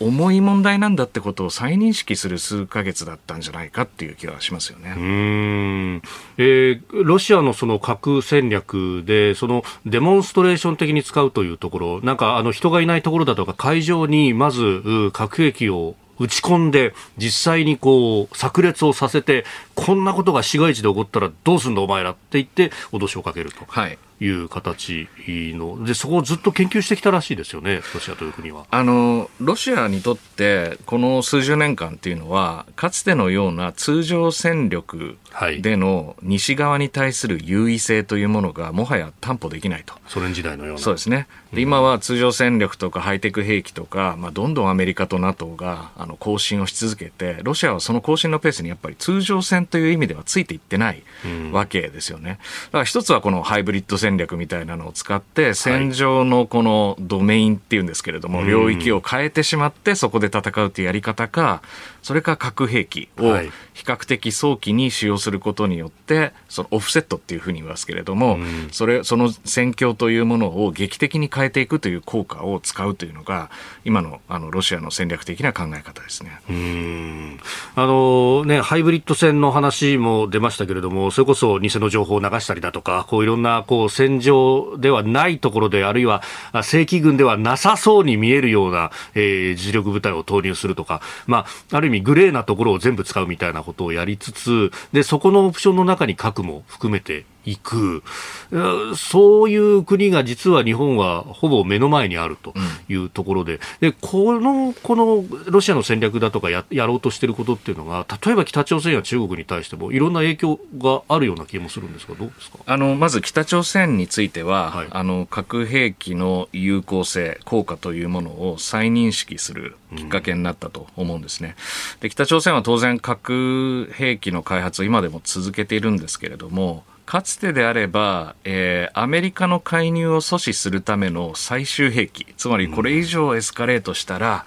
重い問題なんだってことを再認識する数ヶ月だったんじゃないかっていう気がしますよね。うん。えー、ロシアのその核戦略で、そのデモンストレーション的に使うというところ、なんか、あの、人がいないところだとか、会場にまず、核兵器を打ち込んで実際にこう炸裂をさせてこんなことが市街地で起こったらどうすんだお前らって言って脅しをかけると。はいいう形のでそこをずっと研究してきたらしいですよね、ロシアという国は。あのロシアにとって、この数十年間っていうのは、かつてのような通常戦力での西側に対する優位性というものが、もはや担保できないと。ソ連時代のような。そうですね。で今は通常戦力とかハイテク兵器とか、まあ、どんどんアメリカと NATO があの更新をし続けて、ロシアはその更新のペースにやっぱり通常戦という意味ではついていってないわけですよね。だから一つはこのハイブリッド戦戦略みたいなのを使って、戦場のこのドメインっていうんですけれども、領域を変えてしまって、そこで戦うというやり方か、それか核兵器を比較的早期に使用することによって、そのオフセットっていうふうに言いますけれども、それ、その戦況というものを劇的に変えていくという効果を使うというのが、今のあのロシアの戦略的な考え方ですね。うん。あのね、ハイブリッド戦の話も出ましたけれども、それこそ偽の情報を流したりだとか、こういろんなこう戦場ではないところで、あるいは正規軍ではなさそうに見えるような、えー、実力部隊を投入するとか、まあ、ある意味グレーなところを全部使うみたいなことをやりつつ、で、そこのオプションの中に核も含めて行く、そういう国が実は日本はほぼ目の前にあるというところで、でこのこのロシアの戦略だとかややろうとしていることっていうのが、例えば北朝鮮や中国に対しても、いろんな影響があるような気もするんですが、どうですか？あのまず北朝鮮については、はい、あの核兵器の有効性、効果というものを再認識するきっかけになったと思うんですね。で北朝鮮は当然、核兵器の開発を今でも続けているんですけれども、かつてであれば、えー、アメリカの介入を阻止するための最終兵器、つまりこれ以上エスカレートしたら、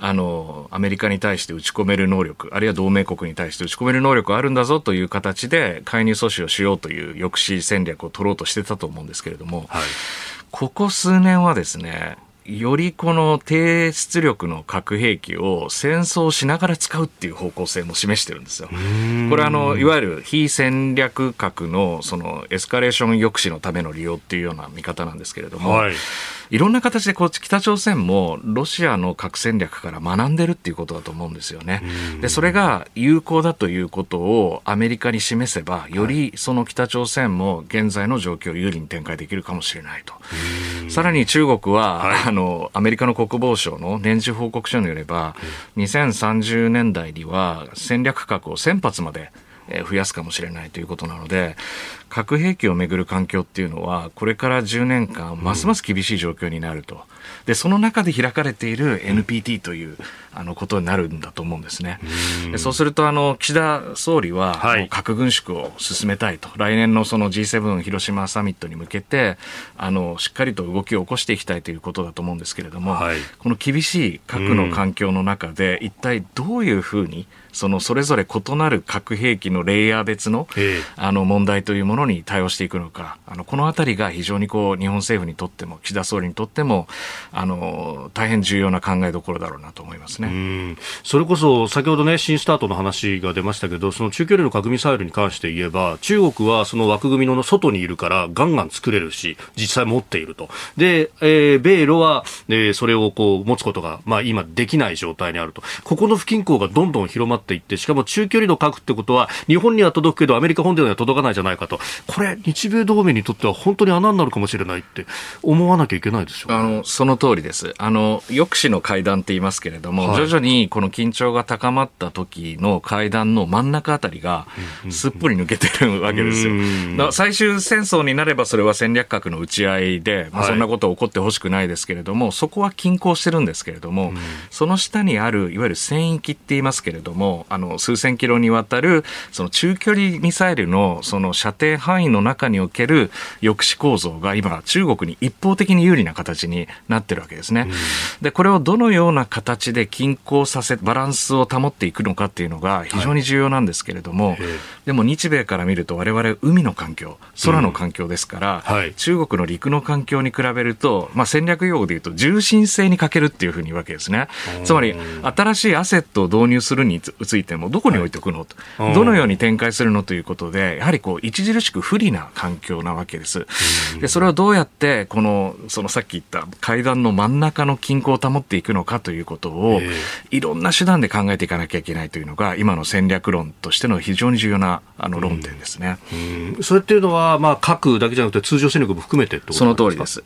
うん、あの、アメリカに対して打ち込める能力、あるいは同盟国に対して打ち込める能力あるんだぞという形で介入阻止をしようという抑止戦略を取ろうとしてたと思うんですけれども、はい、ここ数年はですね、よりこの低出力の核兵器を戦争しながら使うっていう方向性も示してるんですよ。これあの、いわゆる非戦略核のそのエスカレーション抑止のための利用っていうような見方なんですけれども、はいいろんな形でこう北朝鮮もロシアの核戦略から学んでるっていうことだと思うんですよね。でそれが有効だということをアメリカに示せばよりその北朝鮮も現在の状況を有利に展開できるかもしれないと。さらに中国は、はい、あのアメリカの国防省の年次報告書によれば、2030年代には戦略核を1000発まで増やすかもしれないということなので、核兵器をめぐる環境っていうのは、これから10年間、ますます厳しい状況になると。で、その中で開かれている NPT という、あの、ことになるんだと思うんですね。でそうすると、あの、岸田総理は、核軍縮を進めたいと。来年のその G7 広島サミットに向けて、あの、しっかりと動きを起こしていきたいということだと思うんですけれども、はい、この厳しい核の環境の中で、一体どういうふうに、そのそれぞれ異なる核兵器のレイヤー別の、あの問題というものに対応していくのか、あのこのあたりが非常にこう日本政府にとっても岸田総理にとってもあの大変重要な考えどころだろうなと思いますね。それこそ先ほどね新スタートの話が出ましたけどその中距離の核ミサイルに関して言えば中国はその枠組みの外にいるからガンガン作れるし実際持っていると。で、えー、米ロは、えー、それをこう持つことが、まあ、今できない状態にあると。ここの不均衡がどんどん広まっていってしかも中距離の核ってことは日本には届くけどアメリカ本土には届かないじゃないかと。これ、日米同盟にとっては本当に穴になるかもしれないって思わなきゃいけないですよ、ね、あのその通りです。あの抑止の会談って言いますけれども、はい、徐々にこの緊張が高まった時の会談の真ん中あたりがすっぽり抜けてるわけですよ。最終戦争になればそれは戦略核の打ち合いで、まあ、そんなこと起こってほしくないですけれども、はい、そこは均衡してるんですけれども、その下にあるいわゆる戦域って言いますけれども、あの数千キロにわたるその中距離ミサイルのその射程範囲の中における抑止構造が今中国に一方的に有利な形になってるわけですね。で、これをどのような形で均衡させ、バランスを保っていくのかっていうのが非常に重要なんですけれども、はい、でも日米から見ると我々海の環境、空の環境ですから、うんはい、中国の陸の環境に比べると、まあ、戦略用語で言うと重心性に欠けるっていうふうに言うわけですね。つまり、新しいアセットを導入するについても、どこに置いておくのと、どのように展開するのということで、やはりこう、著しく不利な環境なわけです。で、それをどうやって、この、そのさっき言った階段の真ん中の均衡を保っていくのかということを、いろんな手段で考えていかなきゃいけないというのが、今の戦略論としての非常に重要なあの論点ですね。それっていうのは、まあ、核だけじゃなくて通常戦力も含めてその通りです。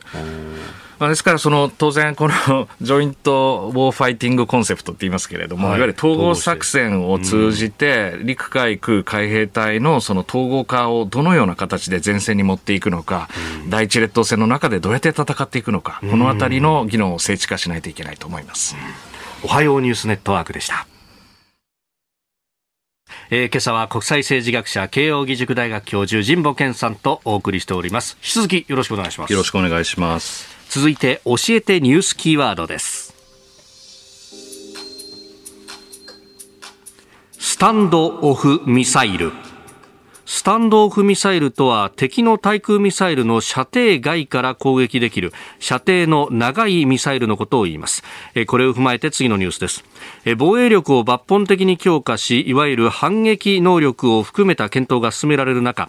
まあ、ですからその当然この <laughs> ジョイント・ウォーファイティング・コンセプトって言いますけれども、はい、いわゆる統合作戦を通じて、陸海空海兵隊のその統合化をどのような形で前線に持っていくのか、第一列島線の中でどうやって戦っていくのか、このあたりの議論を精緻化しないといけないと思います。おはようニュースネットワークでした。えー、今朝は国際政治学者慶應義塾大学教授神保健さんとお送りしております。引き続きよろしくお願いします。よろしくお願いします続いて教えてニュースキーワードです。スタンドオフミサイル。スタンドオフミサイルとは敵の対空ミサイルの射程外から攻撃できる射程の長いミサイルのことを言います。これを踏まえて次のニュースです。防衛力を抜本的に強化しいわゆる反撃能力を含めた検討が進められる中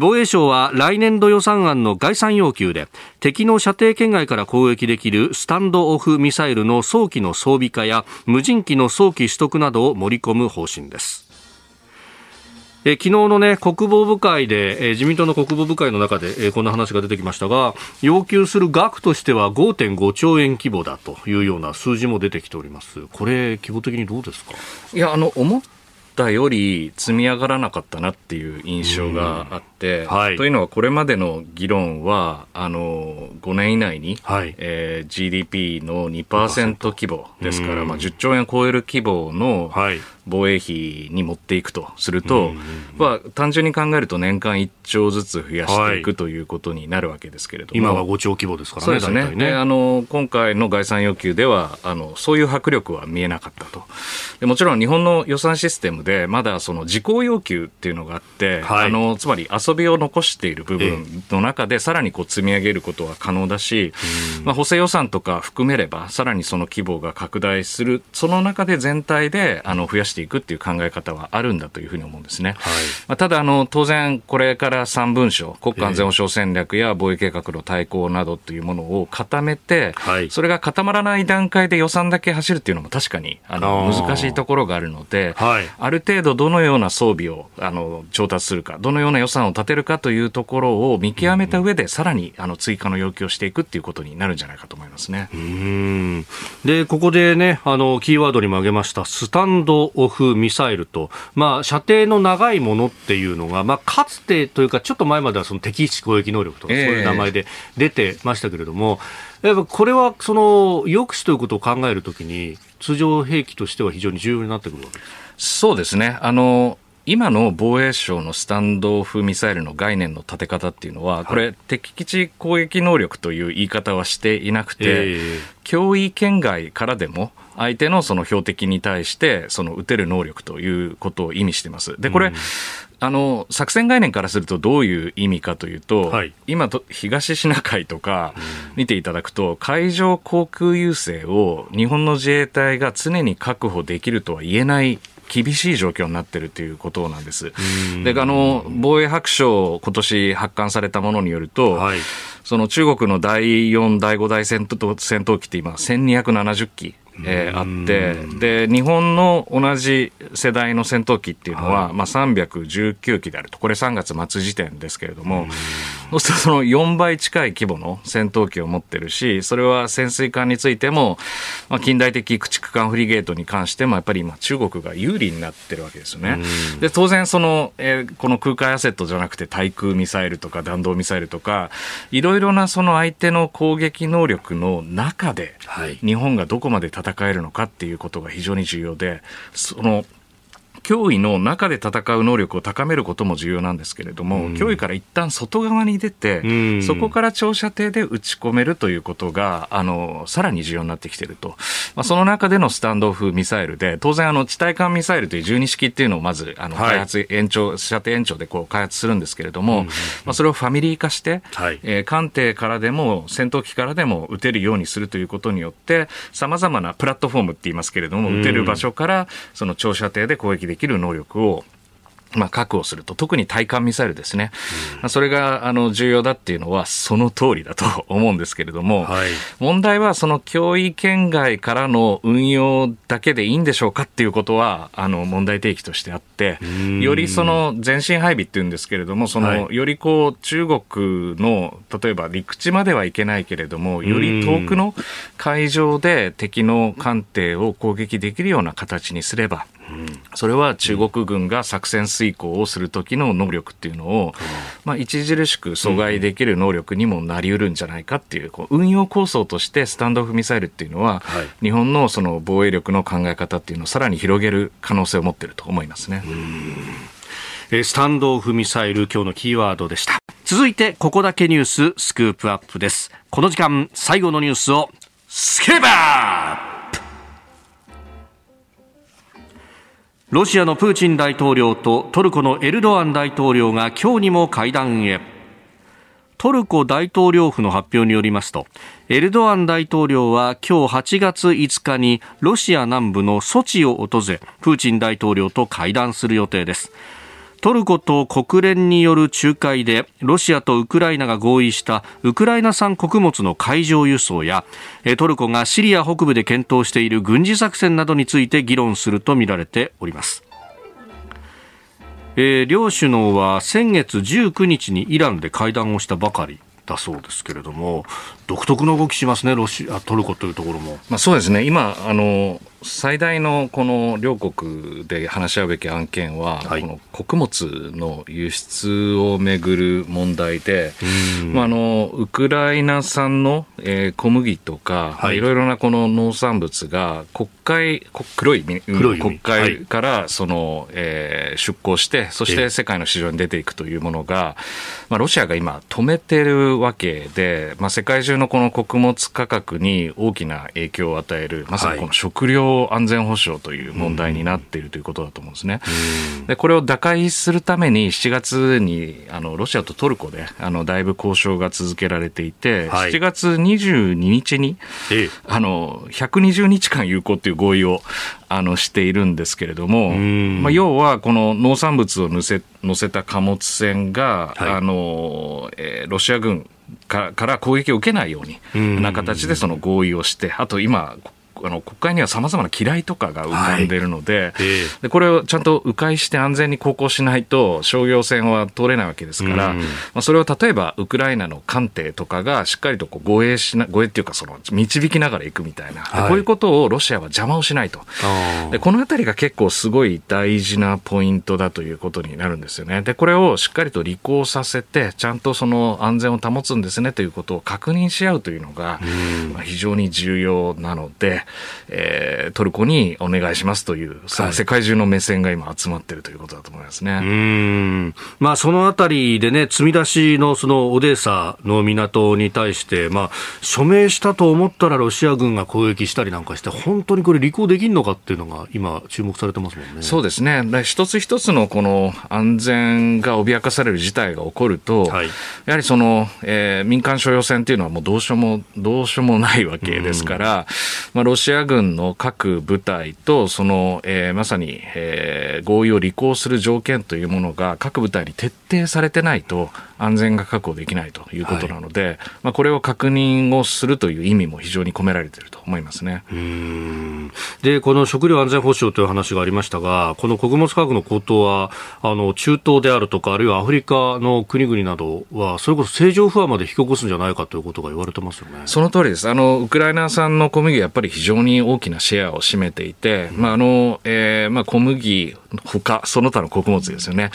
防衛省は来年度予算案の概算要求で敵の射程圏外から攻撃できるスタンドオフミサイルの早期の装備化や無人機の早期取得などを盛り込む方針ですえ昨日のね、国防部会で、え自民党の国防部会の中で、えこんな話が出てきましたが、要求する額としては5.5兆円規模だというような数字も出てきております。これ、規模的にどうですか？いや、あの、思ったより積み上がらなかったなっていう印象があって、はい、というのはこれまでの議論はあの5年以内に、はい。えー、GDP の2%規模ですから、まあ、10兆円を超える規模の防衛費に持っていくとすると、まあ、単純に考えると年間1兆ずつ増やしていくということになるわけですけれども、今は5兆規模ですからね、そうですね、ね。あの今回の概算要求ではあの、そういう迫力は見えなかったと。で、もちろん日本の予算システムで、まだその事項要求っていうのがあって、はい、あのつまり遊びを残している部分の中で、さらにこう積み上げることは可能だし、まあ、補正予算とか含めれば、さらにその規模が拡大する、その中で全体であの増やしていくっていう考え方はあるんだというふうに思うんですね。はい、まあ、ただあの、当然、これから3文書、国家安全保障戦略や防衛計画の対抗などというものを固めて、はい、それが固まらない段階で予算だけ走るっていうのも確かにあの難しいところがあるので、はい、ある程度どのような装備をあの調達するか、どのような予算を立てるかというところを見極めた上で、さらにあの追加の要求をしていくっていうことになるんじゃないかと思いますね。で、ここでね、あの、キーワードにも挙げました、スタンドオフミサイルと、まあ、射程の長いものっていうのが、まあ、かつてというか、ちょっと前まではその敵基地攻撃能力とか、そういう名前で出てましたけれども、やっぱこれはその抑止ということを考えるときに、通常兵器としては非常に重要になってくるわけですそうですね。あの、今の防衛省のスタンドオフミサイルの概念の立て方っていうのは、これ、敵基地攻撃能力という言い方はしていなくて、脅威圏外からでも、相手のその標的に対して、その撃てる能力ということを意味しています。で、これ、あの作戦概念からするとどういう意味かというと、はい、今と、東シナ海とか見ていただくと、海上航空優勢を日本の自衛隊が常に確保できるとは言えない厳しい状況になっているということなんです。で、あの、防衛白書、今年発刊されたものによると、はい、その中国の第4、第5代戦闘戦闘機って今、1270機えー、あってで日本の同じ世代の戦闘機っていうのは、はい、まあ、319機であると。これ3月末時点ですけれどもそうするとその4倍近い規模の戦闘機を持ってるしそれは潜水艦についても、まあ、近代的駆逐艦フリゲートに関してもやっぱり今中国が有利になってるわけですよね。で当然その、えー、この空海アセットじゃなくて対空ミサイルとか弾道ミサイルとかいろいろなその相手の攻撃能力の中で、日本がどこまで戦えるのかっていうことが非常に重要でその脅威の中で戦う能力を高めることも重要なんですけれども、うん、脅威から一旦外側に出て、うん、そこから長射程で撃ち込めるということが、あの、さらに重要になってきていると。まあ、その中でのスタンドオフミサイルで、当然、あの、地対艦ミサイルという12式っていうのをまず、あの、開発、延長、射程延長でこう開発するんですけれども、うん、まあ、それをファミリー化して、はい、えー、艦艇からでも、戦闘機からでも撃てるようにするということによって、様々なプラットフォームって言いますけれども、撃てる場所から、その長射程で攻撃できる能力をまあ、確保すると、特に対艦ミサイルですね、うん、それがあの重要だっていうのは、その通りだと <laughs> 思うんですけれども、はい、問題はその脅威圏外からの運用だけでいいんでしょうかっていうことは、あの問題提起としてあって、よりその前進配備っていうんですけれども、そのよりこう中国の、例えば陸地まではいけないけれども、より遠くの海上で敵の艦艇を攻撃できるような形にすれば、それは中国軍が作戦遂行をする時の能力っていうのを、まあ、著しく阻害できる能力にもなりうるんじゃないかっていうこう運用構想としてスタンドオフミサイルっていうのは、はい、日本のその防衛力の考え方っていうのをさらに広げる可能性を持っていると思いますね。スタンドオフミサイル今日のキーワードでした。続いてここだけニューススクープアップです。この時間最後のニュースをスケバーロシアのプーチン大統領とトルコのエルドアン大統領が今日にも会談へ。トルコ大統領府の発表によりますとエルドアン大統領は今日8月5日にロシア南部のソチを訪れプーチン大統領と会談する予定です。トルコと国連による仲介でロシアとウクライナが合意したウクライナ産穀物の海上輸送やトルコがシリア北部で検討している軍事作戦などについて議論するとみられておりますえー、両首脳は先月19日にイランで会談をしたばかりだそうですけれども、独特の動きしますね、ロシア、トルコというところも。まあ、そうですね、今あの最大のこの両国で話し合うべき案件は、はい、この穀物の輸出をめぐる問題で、まあ、あのウクライナ産の、えー、小麦とか、はい、いろいろなこの農産物が国会黒い黒い国会からその、はい、えー、出港して、そして世界の市場に出ていくというものが、まあ、ロシアが今、止めてるわけで、まあ、世界中のこの穀物価格に大きな影響を与える、まさにこの食料安全保障という問題になっているということだと思うんですね。でこれを打開するために7月にあのロシアとトルコであのだいぶ交渉が続けられていて、はい、7月22日に、ええ、あの120日間有効という合意をあのしているんですけれども、まあ、要はこの農産物を乗せ乗せた貨物船が、はい、あのえー、ロシア軍から攻撃を受けないようにな形でその合意をして、あと今、あの国会にはさまざまな機雷とかが浮かんでいるのではい、でこれをちゃんと迂回して安全に航行しないと商業船は通れないわけですから、うん、まあ、それを例えばウクライナの艦艇とかがしっかりとこう護衛しな護衛っていうかその導きながら行くみたいな、はい、こういうことをロシアは邪魔をしないと。でこの辺りが結構すごい大事なポイントだということになるんですよね。でこれをしっかりと履行させてちゃんとその安全を保つんですねということを確認し合うというのが、うん、まあ、非常に重要なので、えー、トルコにお願いしますという、その世界中の目線が今集まっているということだと思いますね。はい、うん。まあ、そのあたりでね、積み出しのそのオデーサの港に対して、まあ、署名したと思ったらロシア軍が攻撃したりなんかして、本当にこれ履行できるのかっていうのが今注目されてますもんね。そうですね。一つ一つのこの安全が脅かされる事態が起こると、はい、やはりその、えー、民間所要船っていうのはもうどうしようも、どうしようもないわけですから、まあ、ロロシア軍の各部隊とその、えー、まさに、えー、合意を履行する条件というものが各部隊に徹底されてないと安全が確保できないということなので、はい、まあ、これを確認をするという意味も非常に込められていると思いますね。でこの食料安全保障という話がありましたが、この穀物価格の高騰は、あの中東であるとか、あるいはアフリカの国々などは、それこそ政情不安まで引き起こすんじゃないかということが言われてますよね。その通りです、あのウクライナ産の小麦、やっぱり非常に大きなシェアを占めていて、まああのえーまあ、小麦ほか、その他の穀物ですよね、はい。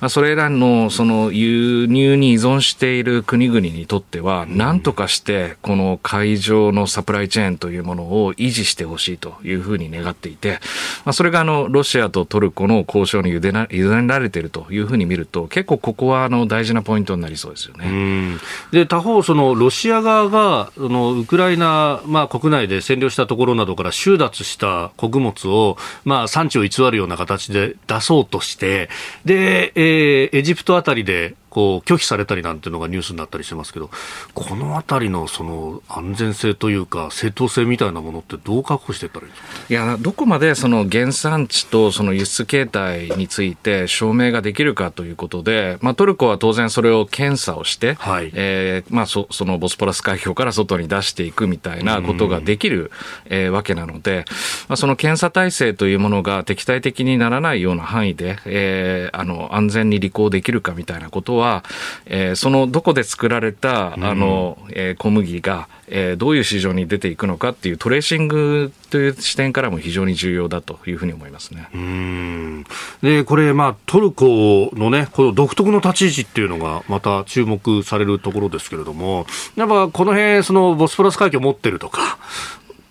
まあ、それらのその輸入に依存している国々にとっては、なんとかしてこの海上のサプライチェーンというものを維持してほしいというふうに願っていて、まあ、それがあのロシアとトルコの交渉に委ねられているというふうに見ると、結構ここはあの大事なポイントになりそうですよね。で他方、そのロシア側がそのウクライナ、まあ、国内で占領したところなどから収奪した穀物を、まあ、産地を偽るような形で出そうとして、で、えー、エジプトあたりでこう拒否されたりなんていうのがニュースになったりしてますけど、このあたりのその安全性というか、正当性みたいなものって、どう確保していったらいいですか、いや、どこまでその原産地とその輸出形態について証明ができるかということで、まあ、トルコは当然それを検査をして、はい。えーまあそ、そのボスポラス海峡から外に出していくみたいなことができる、えー、わけなので、まあ、その検査体制というものが敵対的にならないような範囲で、えー、あの安全に履行できるかみたいなことは、は、えー、そのどこで作られた、あの、えー、小麦が、えー、どういう市場に出ていくのかっていうトレーシングという視点からも非常に重要だというふうに思いますね。うんで、これ、まあ、トルコのね、この独特の立ち位置っていうのがまた注目されるところですけれども、やっぱこの辺、そのボスポラス海峡を持ってるとか、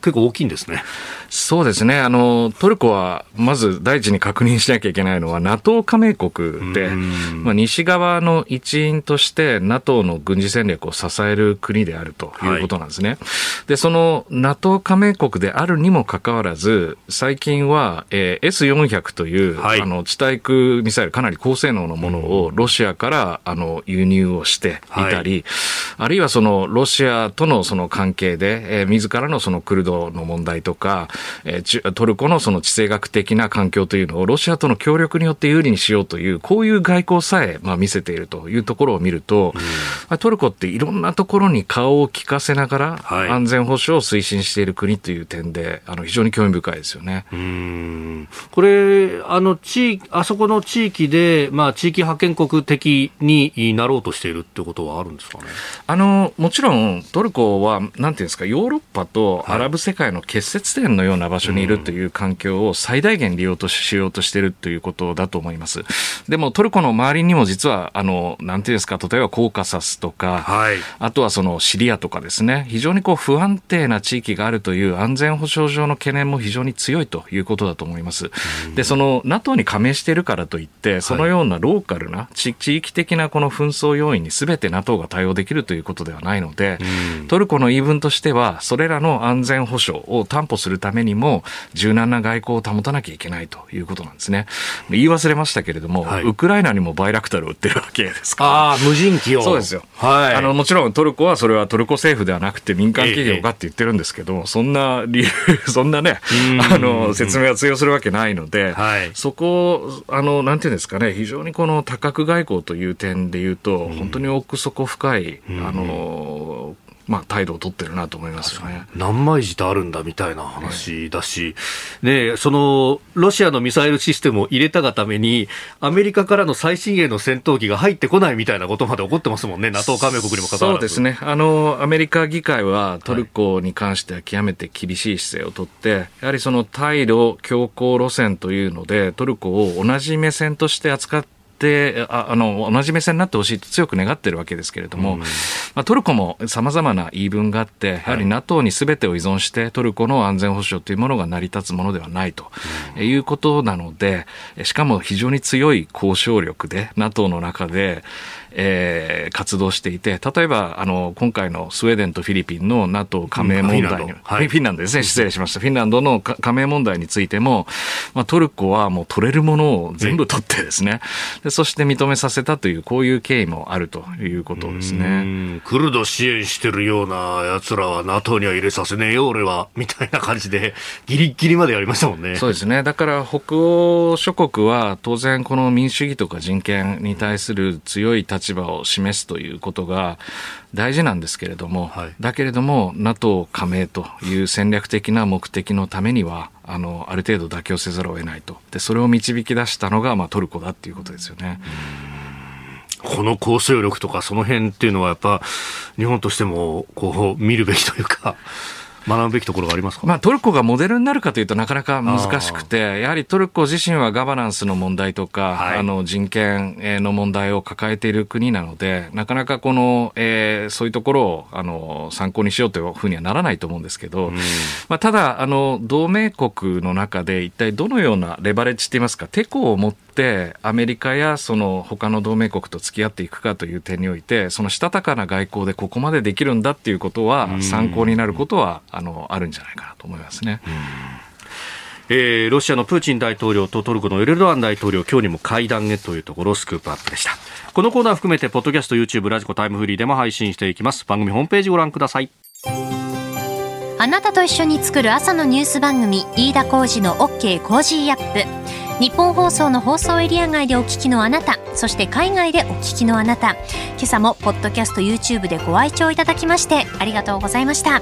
結構大きいんですね。そうですね。あの、トルコは、まず第一に確認しなきゃいけないのは、NATO 加盟国で、まあ、西側の一員として NATO の軍事戦略を支える国であるということなんですね。はい、で、その NATO 加盟国であるにもかかわらず、最近は、えー、S400 という、はい、あの、地対空ミサイルかなり高性能のものをロシアから、あの、輸入をしていたり、はい、あるいはその、ロシアとのその関係で、えー、自らのそのクルドの問題とか、えー、トルコのその地政学的な環境というのをロシアとの協力によって有利にしようという、こういう外交さえ、まあ、見せているというところを見ると、うん、トルコっていろんなところに顔を利かせながら、安全保障を推進している国という点で、あの非常に興味深いですよね。うん。これあの地あそこの地域で、まあ、地域覇権国的になろうとしているってことはあるんですかね？あのもちろんトルコはなんていうんですかヨーロッパとアラブ世界の結節点のような場所にいるという環境を最大限利用としようとしているということだと思います。でもトルコの周りにも実は、あの、なんていうんですか、例えばコーカサスとか、はい、あとはそのシリアとかですね、非常にこう不安定な地域があるという安全保障上の懸念も非常に強いということだと思います。で、その NATO に加盟しているからといって、そのようなローカルな、地域的なこの紛争要因に全て NATO が対応できるということではないので、トルコの言い分としては、それらの安全保障を担保するためにも、柔軟な外交を保たなきゃいけないということなんですね。言い忘れましたけれども、はい、ウクライナにもバイラクタルを売ってるわけですから。ああ、無人機を。そうですよ。はい。あの、もちろんトルコはそれはトルコ政府ではなくて民間企業がって言ってるんですけど、ええ、そんな理由、<laughs> そんなね、あの、説明は通用するわけないので、はい、そこあの、なんていうんですかね、非常にこの多角外交という点で言うと、本当に奥底深い、あの、まあ、態度を取ってるなと思いますよね。何枚舌あるんだみたいな話だし、ね、そのロシアのミサイルシステムを入れたがために、アメリカからの最新鋭の戦闘機が入ってこないみたいなことまで起こってますもんね、NATO 加盟国にもかかわらず。そうですね。あの、アメリカ議会はトルコに関しては極めて厳しい姿勢をとって、はい、やはりその対ロ強硬路線というので、トルコを同じ目線として扱ってってああの同じ目線になってほしいと強く願ってるわけですけれども、うん、まあ、トルコもさまざまな言い分があって、やはり NATO にすべてを依存して、トルコの安全保障というものが成り立つものではないと、いうことなので、しかも非常に強い交渉力で、NATO の中で、えー、活動していて、例えば、あの、今回のスウェーデンとフィリピンの NATO 加盟問題に、うんはい、フィンランドですね、失礼しました。フィンランドの加盟問題についても、まあ、トルコはもう取れるものを全部取ってですね、でそして認めさせたという、こういう経緯もあるということですね。クルド支援してるような奴らは NATO には入れさせねえよ、俺は、みたいな感じで、ギリギリまでやりましたもんね。そうですね。だから北欧諸国は当然この民主主義とか人権に対する強い立場を示すということが大事なんですけれども、はい、だけれども NATO 加盟という戦略的な目的のためには、あの、ある程度妥協せざるを得ないと。で、それを導き出したのが、まあ、トルコだっていうことですよね。この構成力とかその辺っていうのはやっぱ日本としてもこう見るべきというか学ぶべきところがありますか、まあ、トルコがモデルになるかというとなかなか難しくて、やはりトルコ自身はガバナンスの問題とか、はい、あの人権の問題を抱えている国なので、なかなかこの、えー、そういうところをあの参考にしようというふうにはならないと思うんですけど、うん、まあ、ただあの、同盟国の中で一体どのようなレバレッジって言いますか、テコを持ってアメリカやその他の同盟国と付き合っていくかという点において、そのしたたかな外交でここまでできるんだっていうことは、参考になることは、あのあるんじゃないかなと思いますね。えー、ロシアのプーチン大統領とトルコのエルドアン大統領、今日にも会談へというところ、スクープアップでした。このコーナー含めて、ポッドキャスト、YouTube、ラジコタイムフリーでも配信していきます。番組ホームページご覧ください。あなたと一緒に作る朝のニュース番組、飯田浩二の OK コージーアップ。日本放送の放送エリア外でお聞きのあなた、そして海外でお聞きのあなた、今朝もポッドキャスト YouTube でご愛聴いただきましてありがとうございました。